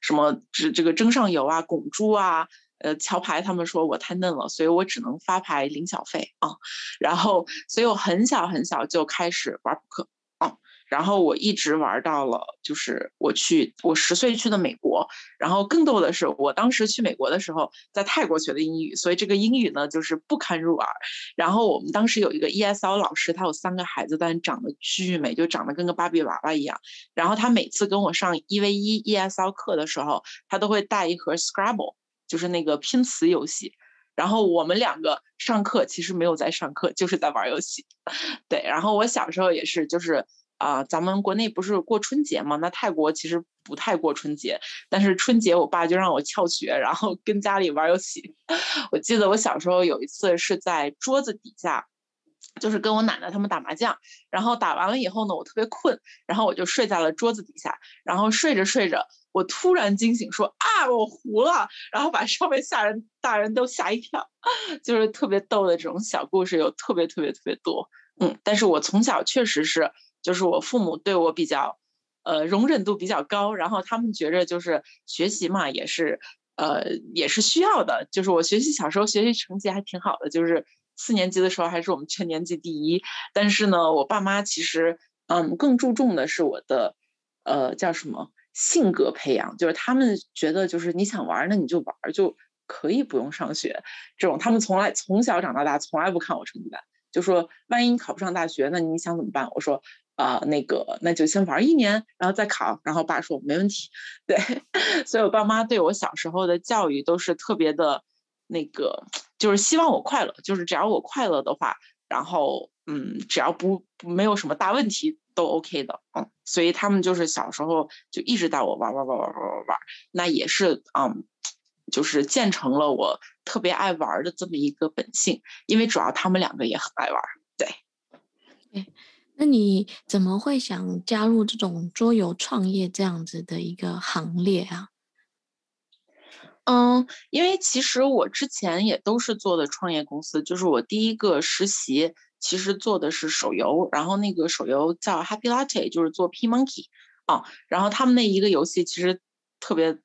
什么这这个争上游啊，拱猪啊。呃，桥牌他们说我太嫩了，所以我只能发牌领小费啊。然后，所以我很小很小就开始玩扑克。然后我一直玩到了，就是我去我十岁去的美国。然后更逗的是，我当时去美国的时候，在泰国学的英语，所以这个英语呢就是不堪入耳。然后我们当时有一个 ESL 老师，他有三个孩子，但长得巨美，就长得跟个芭比娃娃一样。然后他每次跟我上一 v 一 ESL 课的时候，他都会带一盒 Scrabble。就是那个拼词游戏，然后我们两个上课其实没有在上课，就是在玩游戏。对，然后我小时候也是，就是啊、咱们国内不是过春节嘛？那泰国其实不太过春节，但是春节我爸就让我翘学，然后跟家里玩游戏。我记得我小时候有一次是在桌子底下，就是跟我奶奶他们打麻将，然后打完了以后呢，我特别困，然后我就睡在了桌子底下，然后睡着睡着。我突然惊醒，说啊，我糊了，然后把上面吓人大人都吓一跳，就是特别逗的这种小故事，有特别特别特别多。嗯，但是我从小确实是，就是我父母对我比较，呃，容忍度比较高，然后他们觉着就是学习嘛，也是，呃，也是需要的。就是我学习小时候学习成绩还挺好的，就是四年级的时候还是我们全年级第一。但是呢，我爸妈其实，嗯，更注重的是我的，呃，叫什么？性格培养，就是他们觉得就是你想玩，那你就玩就可以不用上学。这种他们从来从小长到大从来不看我成绩单，就说万一你考不上大学，那你想怎么办？我说啊、那个那就先玩一年，然后再考。然后爸说没问题。对，所以我爸妈对我小时候的教育都是特别的，那个就是希望我快乐，就是只要我快乐的话，然后嗯，只要不没有什么大问题。都 OK 的，嗯，所以他们就是小时候就一直带我玩玩玩玩玩玩玩，那也是，嗯，就是建成了我特别爱玩的这么一个本性，因为主要他们两个也很爱玩，对。
哎，那你怎么会想加入这种桌游创业这样子的一个行列啊？
嗯，因为其实我之前也都是做的创业公司，就是我第一个实习。其实做的是手游，然后那个手游叫 Happy Latte，就是做 P Monkey 啊。然后他们那一个游戏其实特别，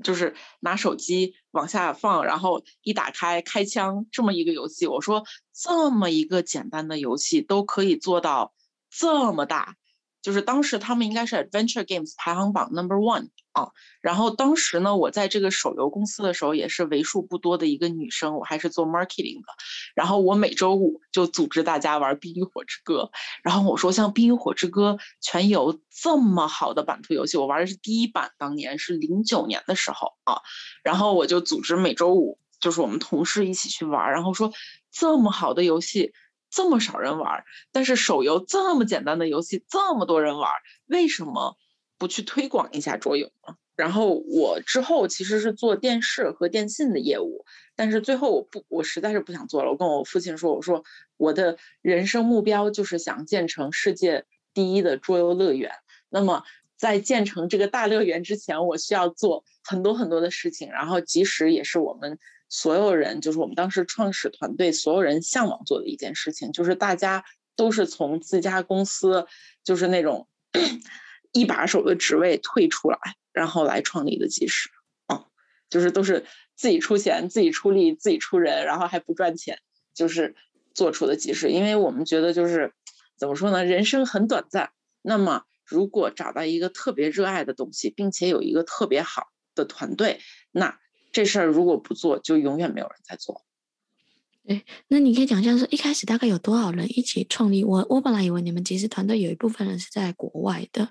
就是拿手机往下放，然后一打开开枪这么一个游戏。我说这么一个简单的游戏都可以做到这么大。就是当时他们应该是 Adventure Games 排行榜 Number One 啊，然后当时呢，我在这个手游公司的时候也是为数不多的一个女生，我还是做 marketing 的。然后我每周五就组织大家玩《冰与火之歌》，然后我说像《冰与火之歌》全游这么好的版图游戏，我玩的是第一版，当年是零九年的时候啊，然后我就组织每周五就是我们同事一起去玩，然后说这么好的游戏。这么少人玩，但是手游这么简单的游戏这么多人玩，为什么不去推广一下桌游呢？然后我之后其实是做电视和电信的业务，但是最后我不，我实在是不想做了。我跟我父亲说，我说我的人生目标就是想建成世界第一的桌游乐园。那么在建成这个大乐园之前，我需要做很多很多的事情，然后即使也是我们。所有人就是我们当时创始团队，所有人向往做的一件事情，就是大家都是从自家公司，就是那种 一把手的职位退出来，然后来创立的集市，啊，就是都是自己出钱、自己出力、自己出人，然后还不赚钱，就是做出的集市。因为我们觉得就是怎么说呢，人生很短暂，那么如果找到一个特别热爱的东西，并且有一个特别好的团队，那。这事儿如果不做，就永远没有人在做。
对，那你可以讲一下，说一开始大概有多少人一起创立？我我本来以为你们其实团队有一部分人是在国外的。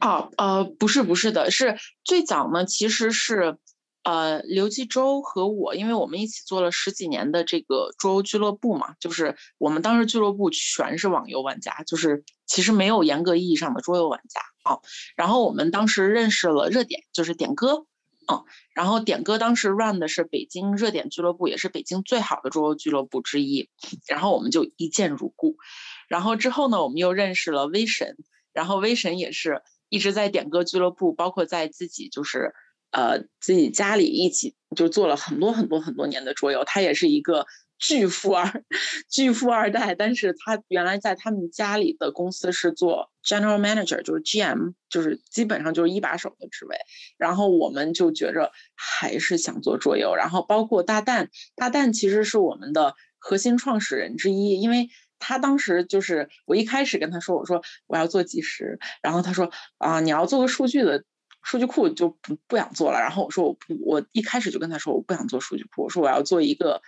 哦，呃，不是，不是的，是最早呢，其实是呃刘继洲和我，因为我们一起做了十几年的这个桌游俱乐部嘛，就是我们当时俱乐部全是网游玩家，就是其实没有严格意义上的桌游玩家。哦，然后我们当时认识了热点，就是点歌。嗯，然后点歌当时 run 的是北京热点俱乐部，也是北京最好的桌游俱乐部之一。然后我们就一见如故。然后之后呢，我们又认识了威神，然后威神也是一直在点歌俱乐部，包括在自己就是呃自己家里一起就做了很多很多很多年的桌游。他也是一个巨富二 巨富二代，但是他原来在他们家里的公司是做。General Manager 就是 GM，就是基本上就是一把手的职位。然后我们就觉着还是想做桌游。然后包括大蛋，大蛋其实是我们的核心创始人之一，因为他当时就是我一开始跟他说，我说我要做即时，然后他说啊，你要做个数据的数据库就不不想做了。然后我说我不，我一开始就跟他说我不想做数据库，我说我要做一个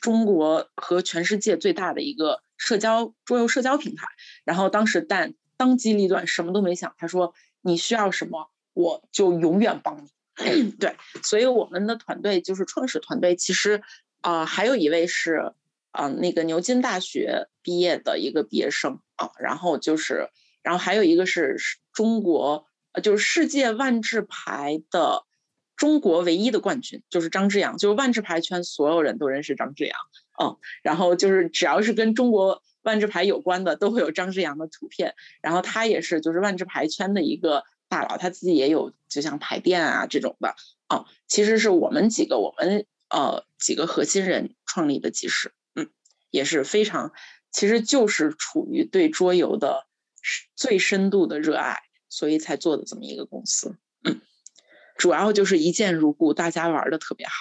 中国和全世界最大的一个社交桌游社交平台。然后当时但。当机立断，什么都没想。他说：“你需要什么，我就永远帮你。”对，所以我们的团队就是创始团队。其实，啊、还有一位是啊、那个牛津大学毕业的一个毕业生啊。然后就是，然后还有一个是中国，就是世界万智牌的中国唯一的冠军，就是张之阳。就是万智牌圈所有人都认识张之阳。嗯，然后就是只要是跟中国。万智牌有关的都会有张之阳的图片，然后他也是就是万智牌圈的一个大佬，他自己也有就像牌店啊这种的啊，其实是我们几个我们呃几个核心人创立的即时，嗯，也是非常，其实就是处于对桌游的最深度的热爱，所以才做的这么一个公司，嗯。主要就是一见如故，大家玩的特别好。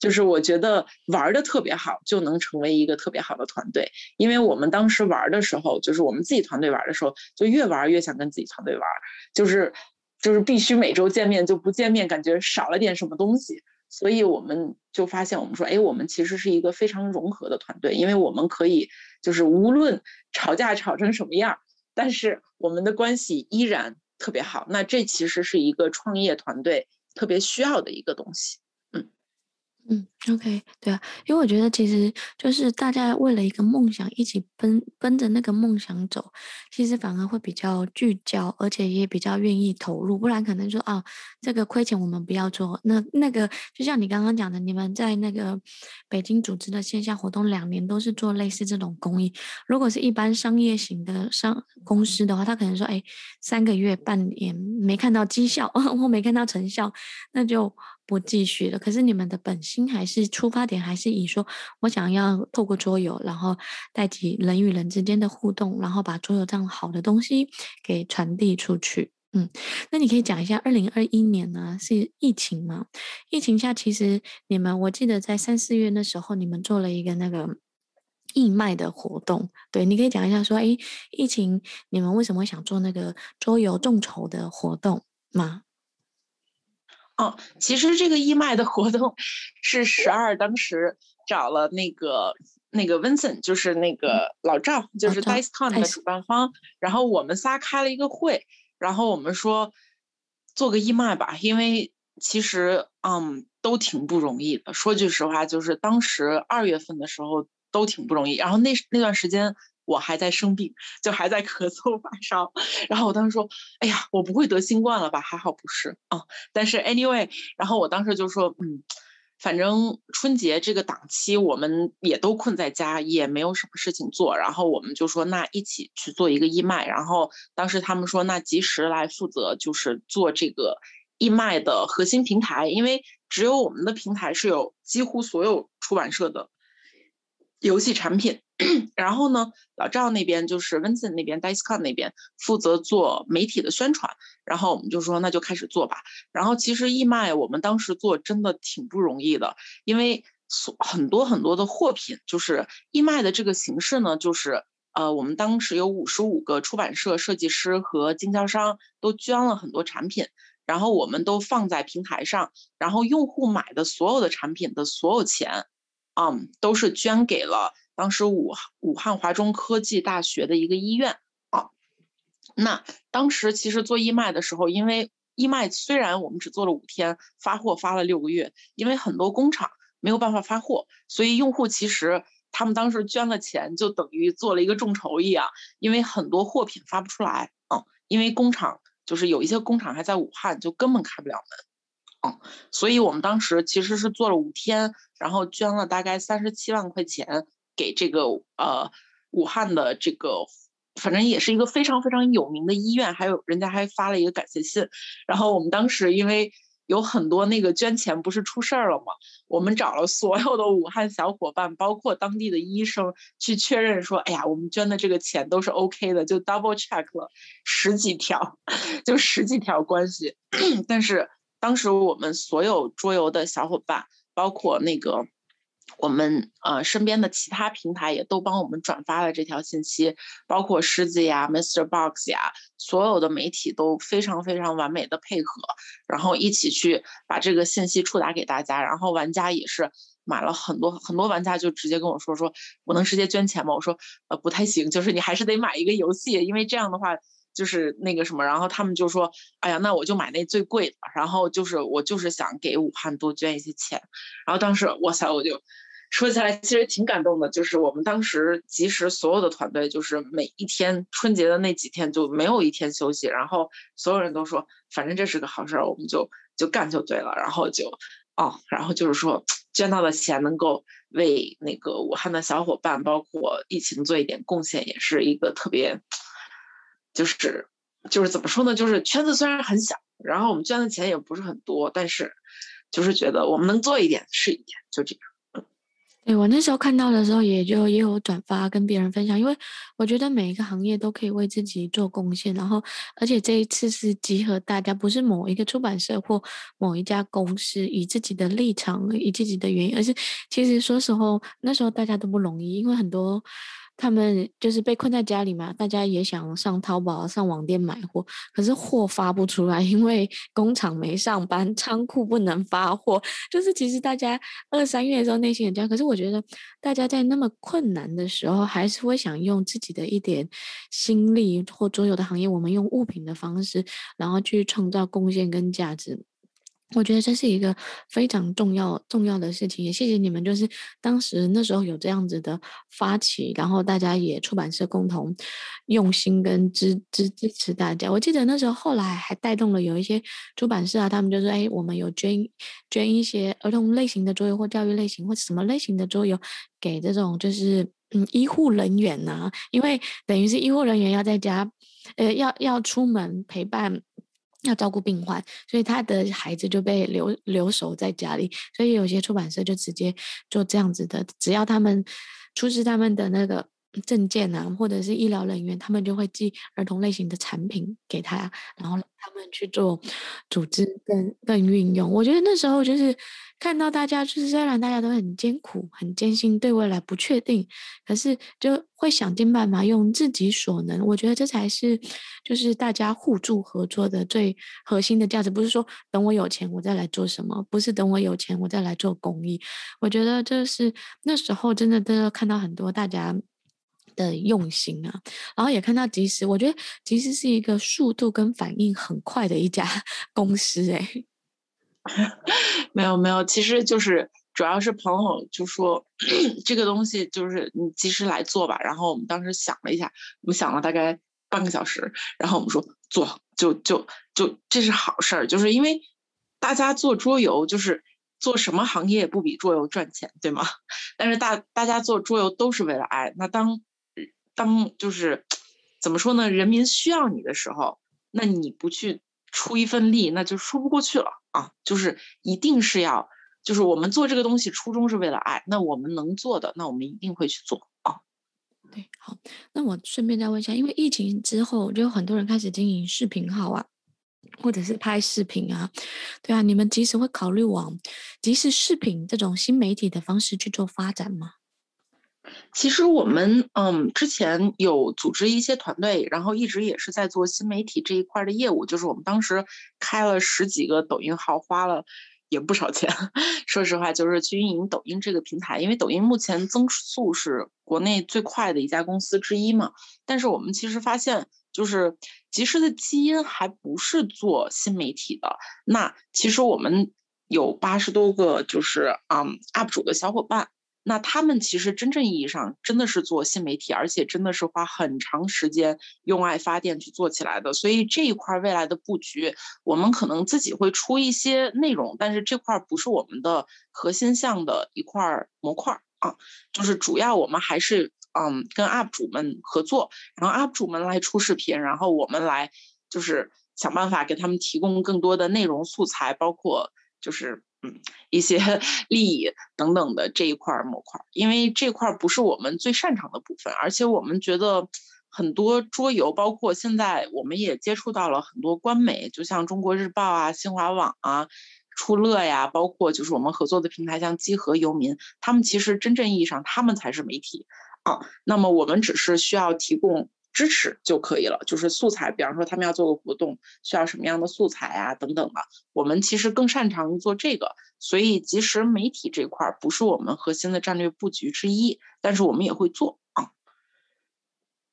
就是我觉得玩的特别好，就能成为一个特别好的团队。因为我们当时玩的时候，就是我们自己团队玩的时候，就越玩越想跟自己团队玩，就是就是必须每周见面，就不见面感觉少了点什么东西。所以我们就发现，我们说，哎，我们其实是一个非常融合的团队，因为我们可以就是无论吵架吵成什么样，但是我们的关系依然特别好。那这其实是一个创业团队。特别需要的一个东西。
嗯嗯，OK，对啊，因为我觉得其实就是大家为了一个梦想一起奔奔着那个梦想走，其实反而会比较聚焦，而且也比较愿意投入。不然可能说啊，这个亏钱我们不要做。那那个就像你刚刚讲的，你们在那个北京组织的线下活动两年都是做类似这种公益。如果是一般商业型的商公司的话，他可能说，哎，三个月、半年没看到绩效，或没看到成效，那就。不继续了，可是你们的本心还是出发点还是以说，我想要透过桌游，然后带起人与人之间的互动，然后把桌游这样好的东西给传递出去。嗯，那你可以讲一下，二零二一年呢是疫情吗？疫情下其实你们，我记得在三四月那时候，你们做了一个那个义卖的活动，对，你可以讲一下说，诶，疫情你们为什么想做那个桌游众筹的活动吗？
哦，其实这个义卖的活动是十二当时找了那个那个 Vincent，就是那个老赵，就是 DiceCon 的主办方，然后我们仨开了一个会，然后我们说做个义卖吧，因为其实嗯都挺不容易的，说句实话，就是当时二月份的时候都挺不容易，然后那那段时间。我还在生病，就还在咳嗽发烧，然后我当时说：“哎呀，我不会得新冠了吧？还好不是啊。”但是 anyway，然后我当时就说：“嗯，反正春节这个档期我们也都困在家，也没有什么事情做，然后我们就说那一起去做一个义卖。然后当时他们说那及时来负责就是做这个义卖的核心平台，因为只有我们的平台是有几乎所有出版社的游戏产品。”然后呢，老赵那边就是 Vincent 那边，DiceCon 那边负责做媒体的宣传。然后我们就说那就开始做吧。然后其实义卖我们当时做真的挺不容易的，因为所很多很多的货品，就是义卖的这个形式呢，就是呃我们当时有五十五个出版社、设计师和经销商都捐了很多产品，然后我们都放在平台上，然后用户买的所有的产品的所有钱，嗯，都是捐给了。当时武武汉华中科技大学的一个医院啊，那当时其实做义卖的时候，因为义卖虽然我们只做了五天，发货发了六个月，因为很多工厂没有办法发货，所以用户其实他们当时捐了钱，就等于做了一个众筹一样，因为很多货品发不出来啊，因为工厂就是有一些工厂还在武汉，就根本开不了门，嗯所以我们当时其实是做了五天，然后捐了大概三十七万块钱给这个呃武汉的这个，反正也是一个非常非常有名的医院，还有人家还发了一个感谢信。然后我们当时因为有很多那个捐钱不是出事儿了吗？我们找了所有的武汉小伙伴，包括当地的医生去确认说，哎呀，我们捐的这个钱都是 OK 的，就 double check 了十几条，就十几条关系，但是。当时我们所有桌游的小伙伴，包括那个我们呃身边的其他平台，也都帮我们转发了这条信息，包括狮子呀、Mr. Box 呀，所有的媒体都非常非常完美的配合，然后一起去把这个信息触达给大家。然后玩家也是买了很多很多玩家就直接跟我说说，我能直接捐钱吗？我说呃不太行，就是你还是得买一个游戏，因为这样的话。就是那个什么，然后他们就说：“哎呀，那我就买那最贵的。”然后就是我就是想给武汉多捐一些钱。然后当时哇塞，我就说起来其实挺感动的。就是我们当时及时所有的团队，就是每一天春节的那几天就没有一天休息。然后所有人都说：“反正这是个好事儿，我们就就干就对了。”然后就哦，然后就是说捐到的钱能够为那个武汉的小伙伴，包括疫情做一点贡献，也是一个特别。就是，就是怎么说呢？就是圈子虽然很小，然后我们捐的钱也不是很多，但是，就是觉得我们能做一点是一点，就这样。
对，我那时候看到的时候，也就也有转发跟别人分享，因为我觉得每一个行业都可以为自己做贡献，然后而且这一次是集合大家，不是某一个出版社或某一家公司以自己的立场、以自己的原因，而是其实说实话，那时候大家都不容易，因为很多。他们就是被困在家里嘛，大家也想上淘宝、上网店买货，可是货发不出来，因为工厂没上班，仓库不能发货。就是其实大家二三月的时候内心很焦，可是我觉得大家在那么困难的时候，还是会想用自己的一点心力或所有的行业，我们用物品的方式，然后去创造贡献跟价值。我觉得这是一个非常重要重要的事情，也谢谢你们，就是当时那时候有这样子的发起，然后大家也出版社共同用心跟支支支持大家。我记得那时候后来还带动了有一些出版社啊，他们就说：“哎，我们有捐捐一些儿童类型的桌游或教育类型或什么类型的桌游给这种就是嗯医护人员呐、因为等于是医护人员要在家，呃要要出门陪伴。”要照顾病患，所以他的孩子就被留留守在家里。所以有些出版社就直接做这样子的，只要他们出示他们的那个证件啊，或者是医疗人员，他们就会寄儿童类型的产品给他，然后他们去做组织跟跟运用。我觉得那时候就是。看到大家，就是虽然大家都很艰苦、很艰辛，对未来不确定，可是就会想尽办法用自己所能。我觉得这才是就是大家互助合作的最核心的价值。不是说等我有钱我再来做什么，不是等我有钱我再来做公益。我觉得这是那时候真的都要看到很多大家的用心啊，然后也看到及时，我觉得集时是一个速度跟反应很快的一家 公司诶、
没有没有，其实就是主要是朋友就说 这个东西就是你及时来做吧。然后我们当时想了一下，我们想了大概半个小时，然后我们说做就就就这是好事儿，就是因为大家做桌游就是做什么行业不比桌游赚钱，对吗？但是大大家做桌游都是为了爱。那当当就是怎么说呢？人民需要你的时候，那你不去出一份力，那就说不过去了。啊，就是一定是要，就是我们做这个东西初衷是为了爱，那我们能做的，那我们一定会去做啊。
对，好，那我顺便再问一下，因为疫情之后，就有很多人开始经营视频号啊，或者是拍视频啊，对啊，你们即使会考虑往即时视频这种新媒体的方式去做发展吗？
其实我们嗯，之前有组织一些团队，然后一直也是在做新媒体这一块的业务。就是我们当时开了十几个抖音号，花了也不少钱。说实话，就是去运营抖音这个平台，因为抖音目前增速是国内最快的一家公司之一嘛。但是我们其实发现，就是集时的基因还不是做新媒体的。那其实我们有八十多个就是嗯 UP 主的小伙伴。那他们其实真正意义上真的是做新媒体，而且真的是花很长时间用爱发电去做起来的。所以这一块未来的布局，我们可能自己会出一些内容，但是这块不是我们的核心项的一块模块啊，就是主要我们还是嗯跟 UP 主们合作，然后 UP 主们来出视频，然后我们来就是想办法给他们提供更多的内容素材，包括就是。嗯，一些 利益等等的这一块模块，因为这块不是我们最擅长的部分，而且我们觉得很多桌游，包括现在我们也接触到了很多官媒，就像中国日报啊、新华网啊、出乐呀，包括就是我们合作的平台，像机核游民，他们其实真正意义上他们才是媒体啊。那么我们只是需要提供。支持就可以了，就是素材，比方说他们要做个活动，需要什么样的素材啊，等等的。我们其实更擅长于做这个，所以即使媒体这块不是我们核心的战略布局之一，但是我们也会做啊。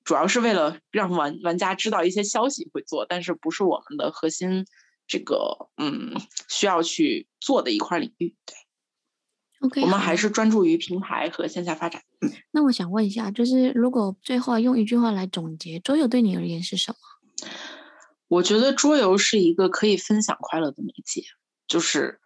主要是为了让玩玩家知道一些消息会做，但是不是我们的核心这个嗯需要去做的一块领域，对。
Okay,
我们还是专注于平台和线下发展。嗯，
那我想问一下，就是如果最后用一句话来总结，桌游对你而言是什么？
我觉得桌游是一个可以分享快乐的媒介，就是，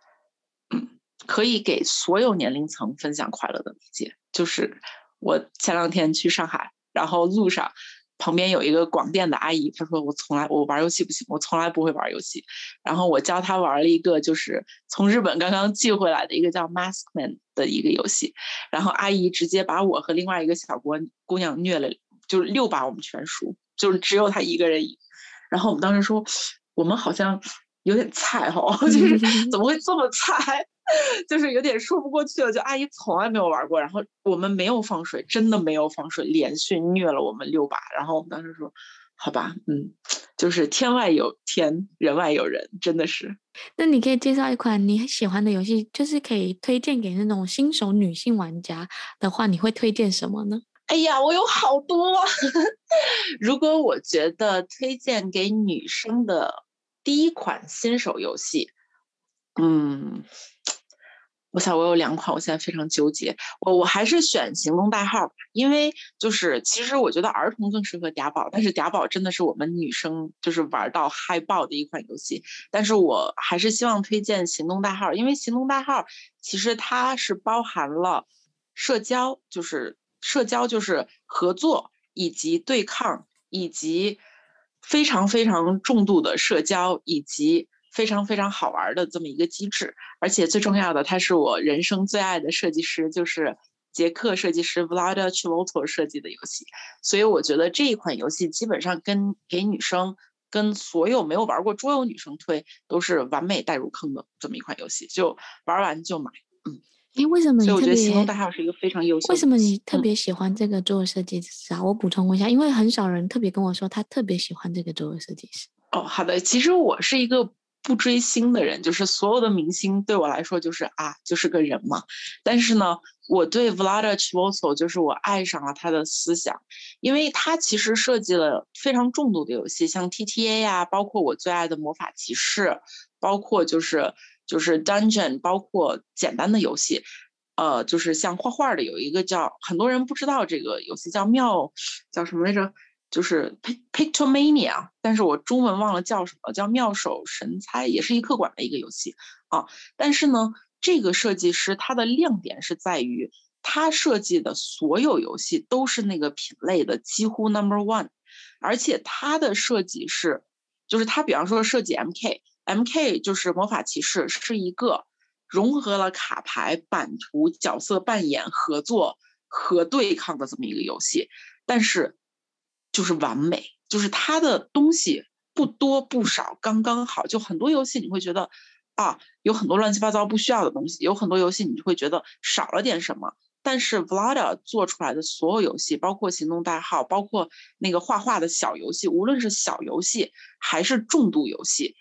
嗯，可以给所有年龄层分享快乐的媒介。就是我前两天去上海，然后路上。旁边有一个广电的阿姨，她说：“我从来我玩游戏不行，我从来不会玩游戏。”然后我教她玩了一个，就是从日本刚刚寄回来的一个叫 Maskman 的一个游戏。然后阿姨直接把我和另外一个小姑姑娘虐了，就是六把我们全输，就是只有她一个人赢。然后我们当时说，我们好像有点菜哈、哦，就是怎么会这么菜？就是有点说不过去了，就阿姨从来没有玩过，然后我们没有放水，真的没有放水，连续虐了我们六把，然后我们当时说，好吧，嗯，就是天外有天，人外有人，真的是。
那你可以介绍一款你喜欢的游戏，就是可以推荐给那种新手女性玩家的话，你会推荐什么呢？
哎呀，我有好多。如果我觉得推荐给女生的第一款新手游戏，嗯。我想我有两款，我现在非常纠结。我我还是选行动代号吧，因为就是其实我觉得儿童更适合嗲宝，但是嗲宝真的是我们女生就是玩到嗨爆的一款游戏。但是我还是希望推荐行动代号，因为行动代号其实它是包含了社交，就是社交就是合作以及对抗，以及非常非常重度的社交以及。非常非常好玩的这么一个机制，而且最重要的，他是我人生最爱的设计师，就是捷克设计师 Vlaada Chvotor 设计的游戏。所以我觉得这一款游戏基本上跟给女生、跟所有没有玩过桌游女生推，都是完美带入坑的这么一款游戏，就玩完就买。嗯，
哎，为什么你？
所以我觉得行动大号是一个非常优秀的。
为什么你特别喜欢这个桌游设计师啊？嗯、我补充一下，因为很少人特别跟我说他特别喜欢这个桌游设计师。
哦，好的，其实我是一个。不追星的人，就是所有的明星对我来说就是啊，就是个人嘛。但是呢，我对 Vlaada Chvátil 就是我爱上了他的思想，因为他其实设计了非常重度的游戏，像 TTA 呀，包括我最爱的魔法骑士，包括就是就是 Dungeon，包括简单的游戏，呃，就是像画画的有一个叫很多人不知道这个游戏叫妙叫什么来着？就是 Pictomania，但是我中文忘了叫什么，叫妙手神猜，也是一客馆的一个游戏啊。但是呢，这个设计师他的亮点是在于，他设计的所有游戏都是那个品类的几乎 number one，而且他的设计是，就是他比方说设计 MK，MK 就是魔法骑士，是一个融合了卡牌、版图、角色扮演、合作和对抗的这么一个游戏，但是。就是完美，就是它的东西不多不少，刚刚好。就很多游戏你会觉得啊，有很多乱七八糟不需要的东西；有很多游戏你就会觉得少了点什么。但是 Vlada 做出来的所有游戏，包括行动代号，包括那个画画的小游戏，无论是小游戏还是重度游戏，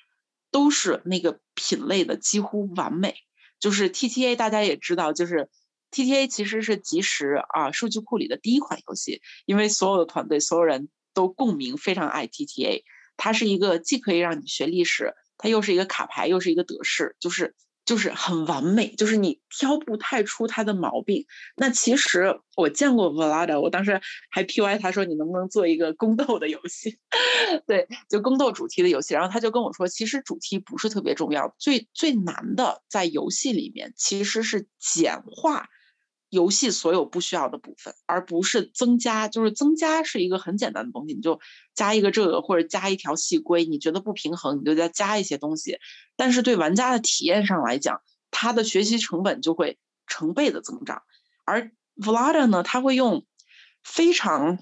都是那个品类的几乎完美。就是 TTA 大家也知道，就是 TTA 其实是即时啊数据库里的第一款游戏，因为所有的团队所有人都共鸣，非常爱 TTA。它是一个既可以让你学历史，它又是一个卡牌，又是一个德式，就是就是很完美，就是你挑不太出它的毛病。那其实我见过 Vlada，我当时还 PY 他说，你能不能做一个宫斗的游戏？对，就宫斗主题的游戏。然后他就跟我说，其实主题不是特别重要，最最难的在游戏里面其实是简化游戏所有不需要的部分，而不是增加。就是增加是一个很简单的东西，你就加一个这个或者加一条细规，你觉得不平衡，你就再加一些东西。但是对玩家的体验上来讲，他的学习成本就会成倍的增长。而 Vlada 呢，他会用非常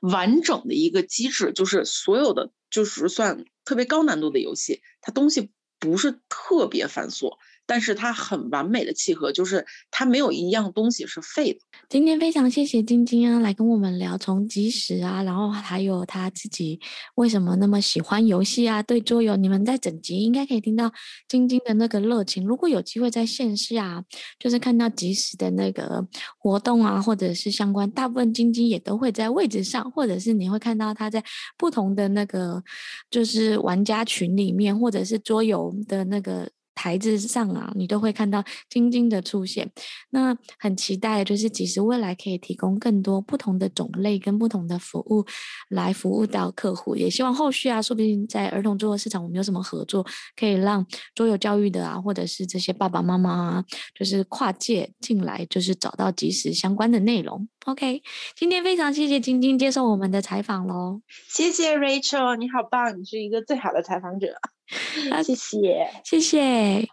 完整的一个机制，就是所有的就是算特别高难度的游戏，它东西不是特别繁琐。但是它很完美的契合，就是它没有一样东西是废的。
今天非常谢谢晶晶啊，来跟我们聊从即时啊，然后还有他自己为什么那么喜欢游戏啊，对桌游。你们在整集应该可以听到晶晶的那个热情。如果有机会在线下啊，就是看到即时的那个活动啊，或者是相关，大部分晶晶也都会在位置上，或者是你会看到他在不同的那个就是玩家群里面，或者是桌游的那个。台子上啊，你都会看到晶晶的出现。那很期待，就是即时未来可以提供更多不同的种类跟不同的服务，来服务到客户。也希望后续啊，说不定在儿童桌游市场，我们有什么合作，可以让桌游教育的啊，或者是这些爸爸妈妈啊，就是跨界进来，就是找到即时相关的内容。OK，今天非常谢谢晶晶接受我们的采访喽。
谢谢 Rachel，你好棒，你是一个最好的采访者。谢谢，
谢谢。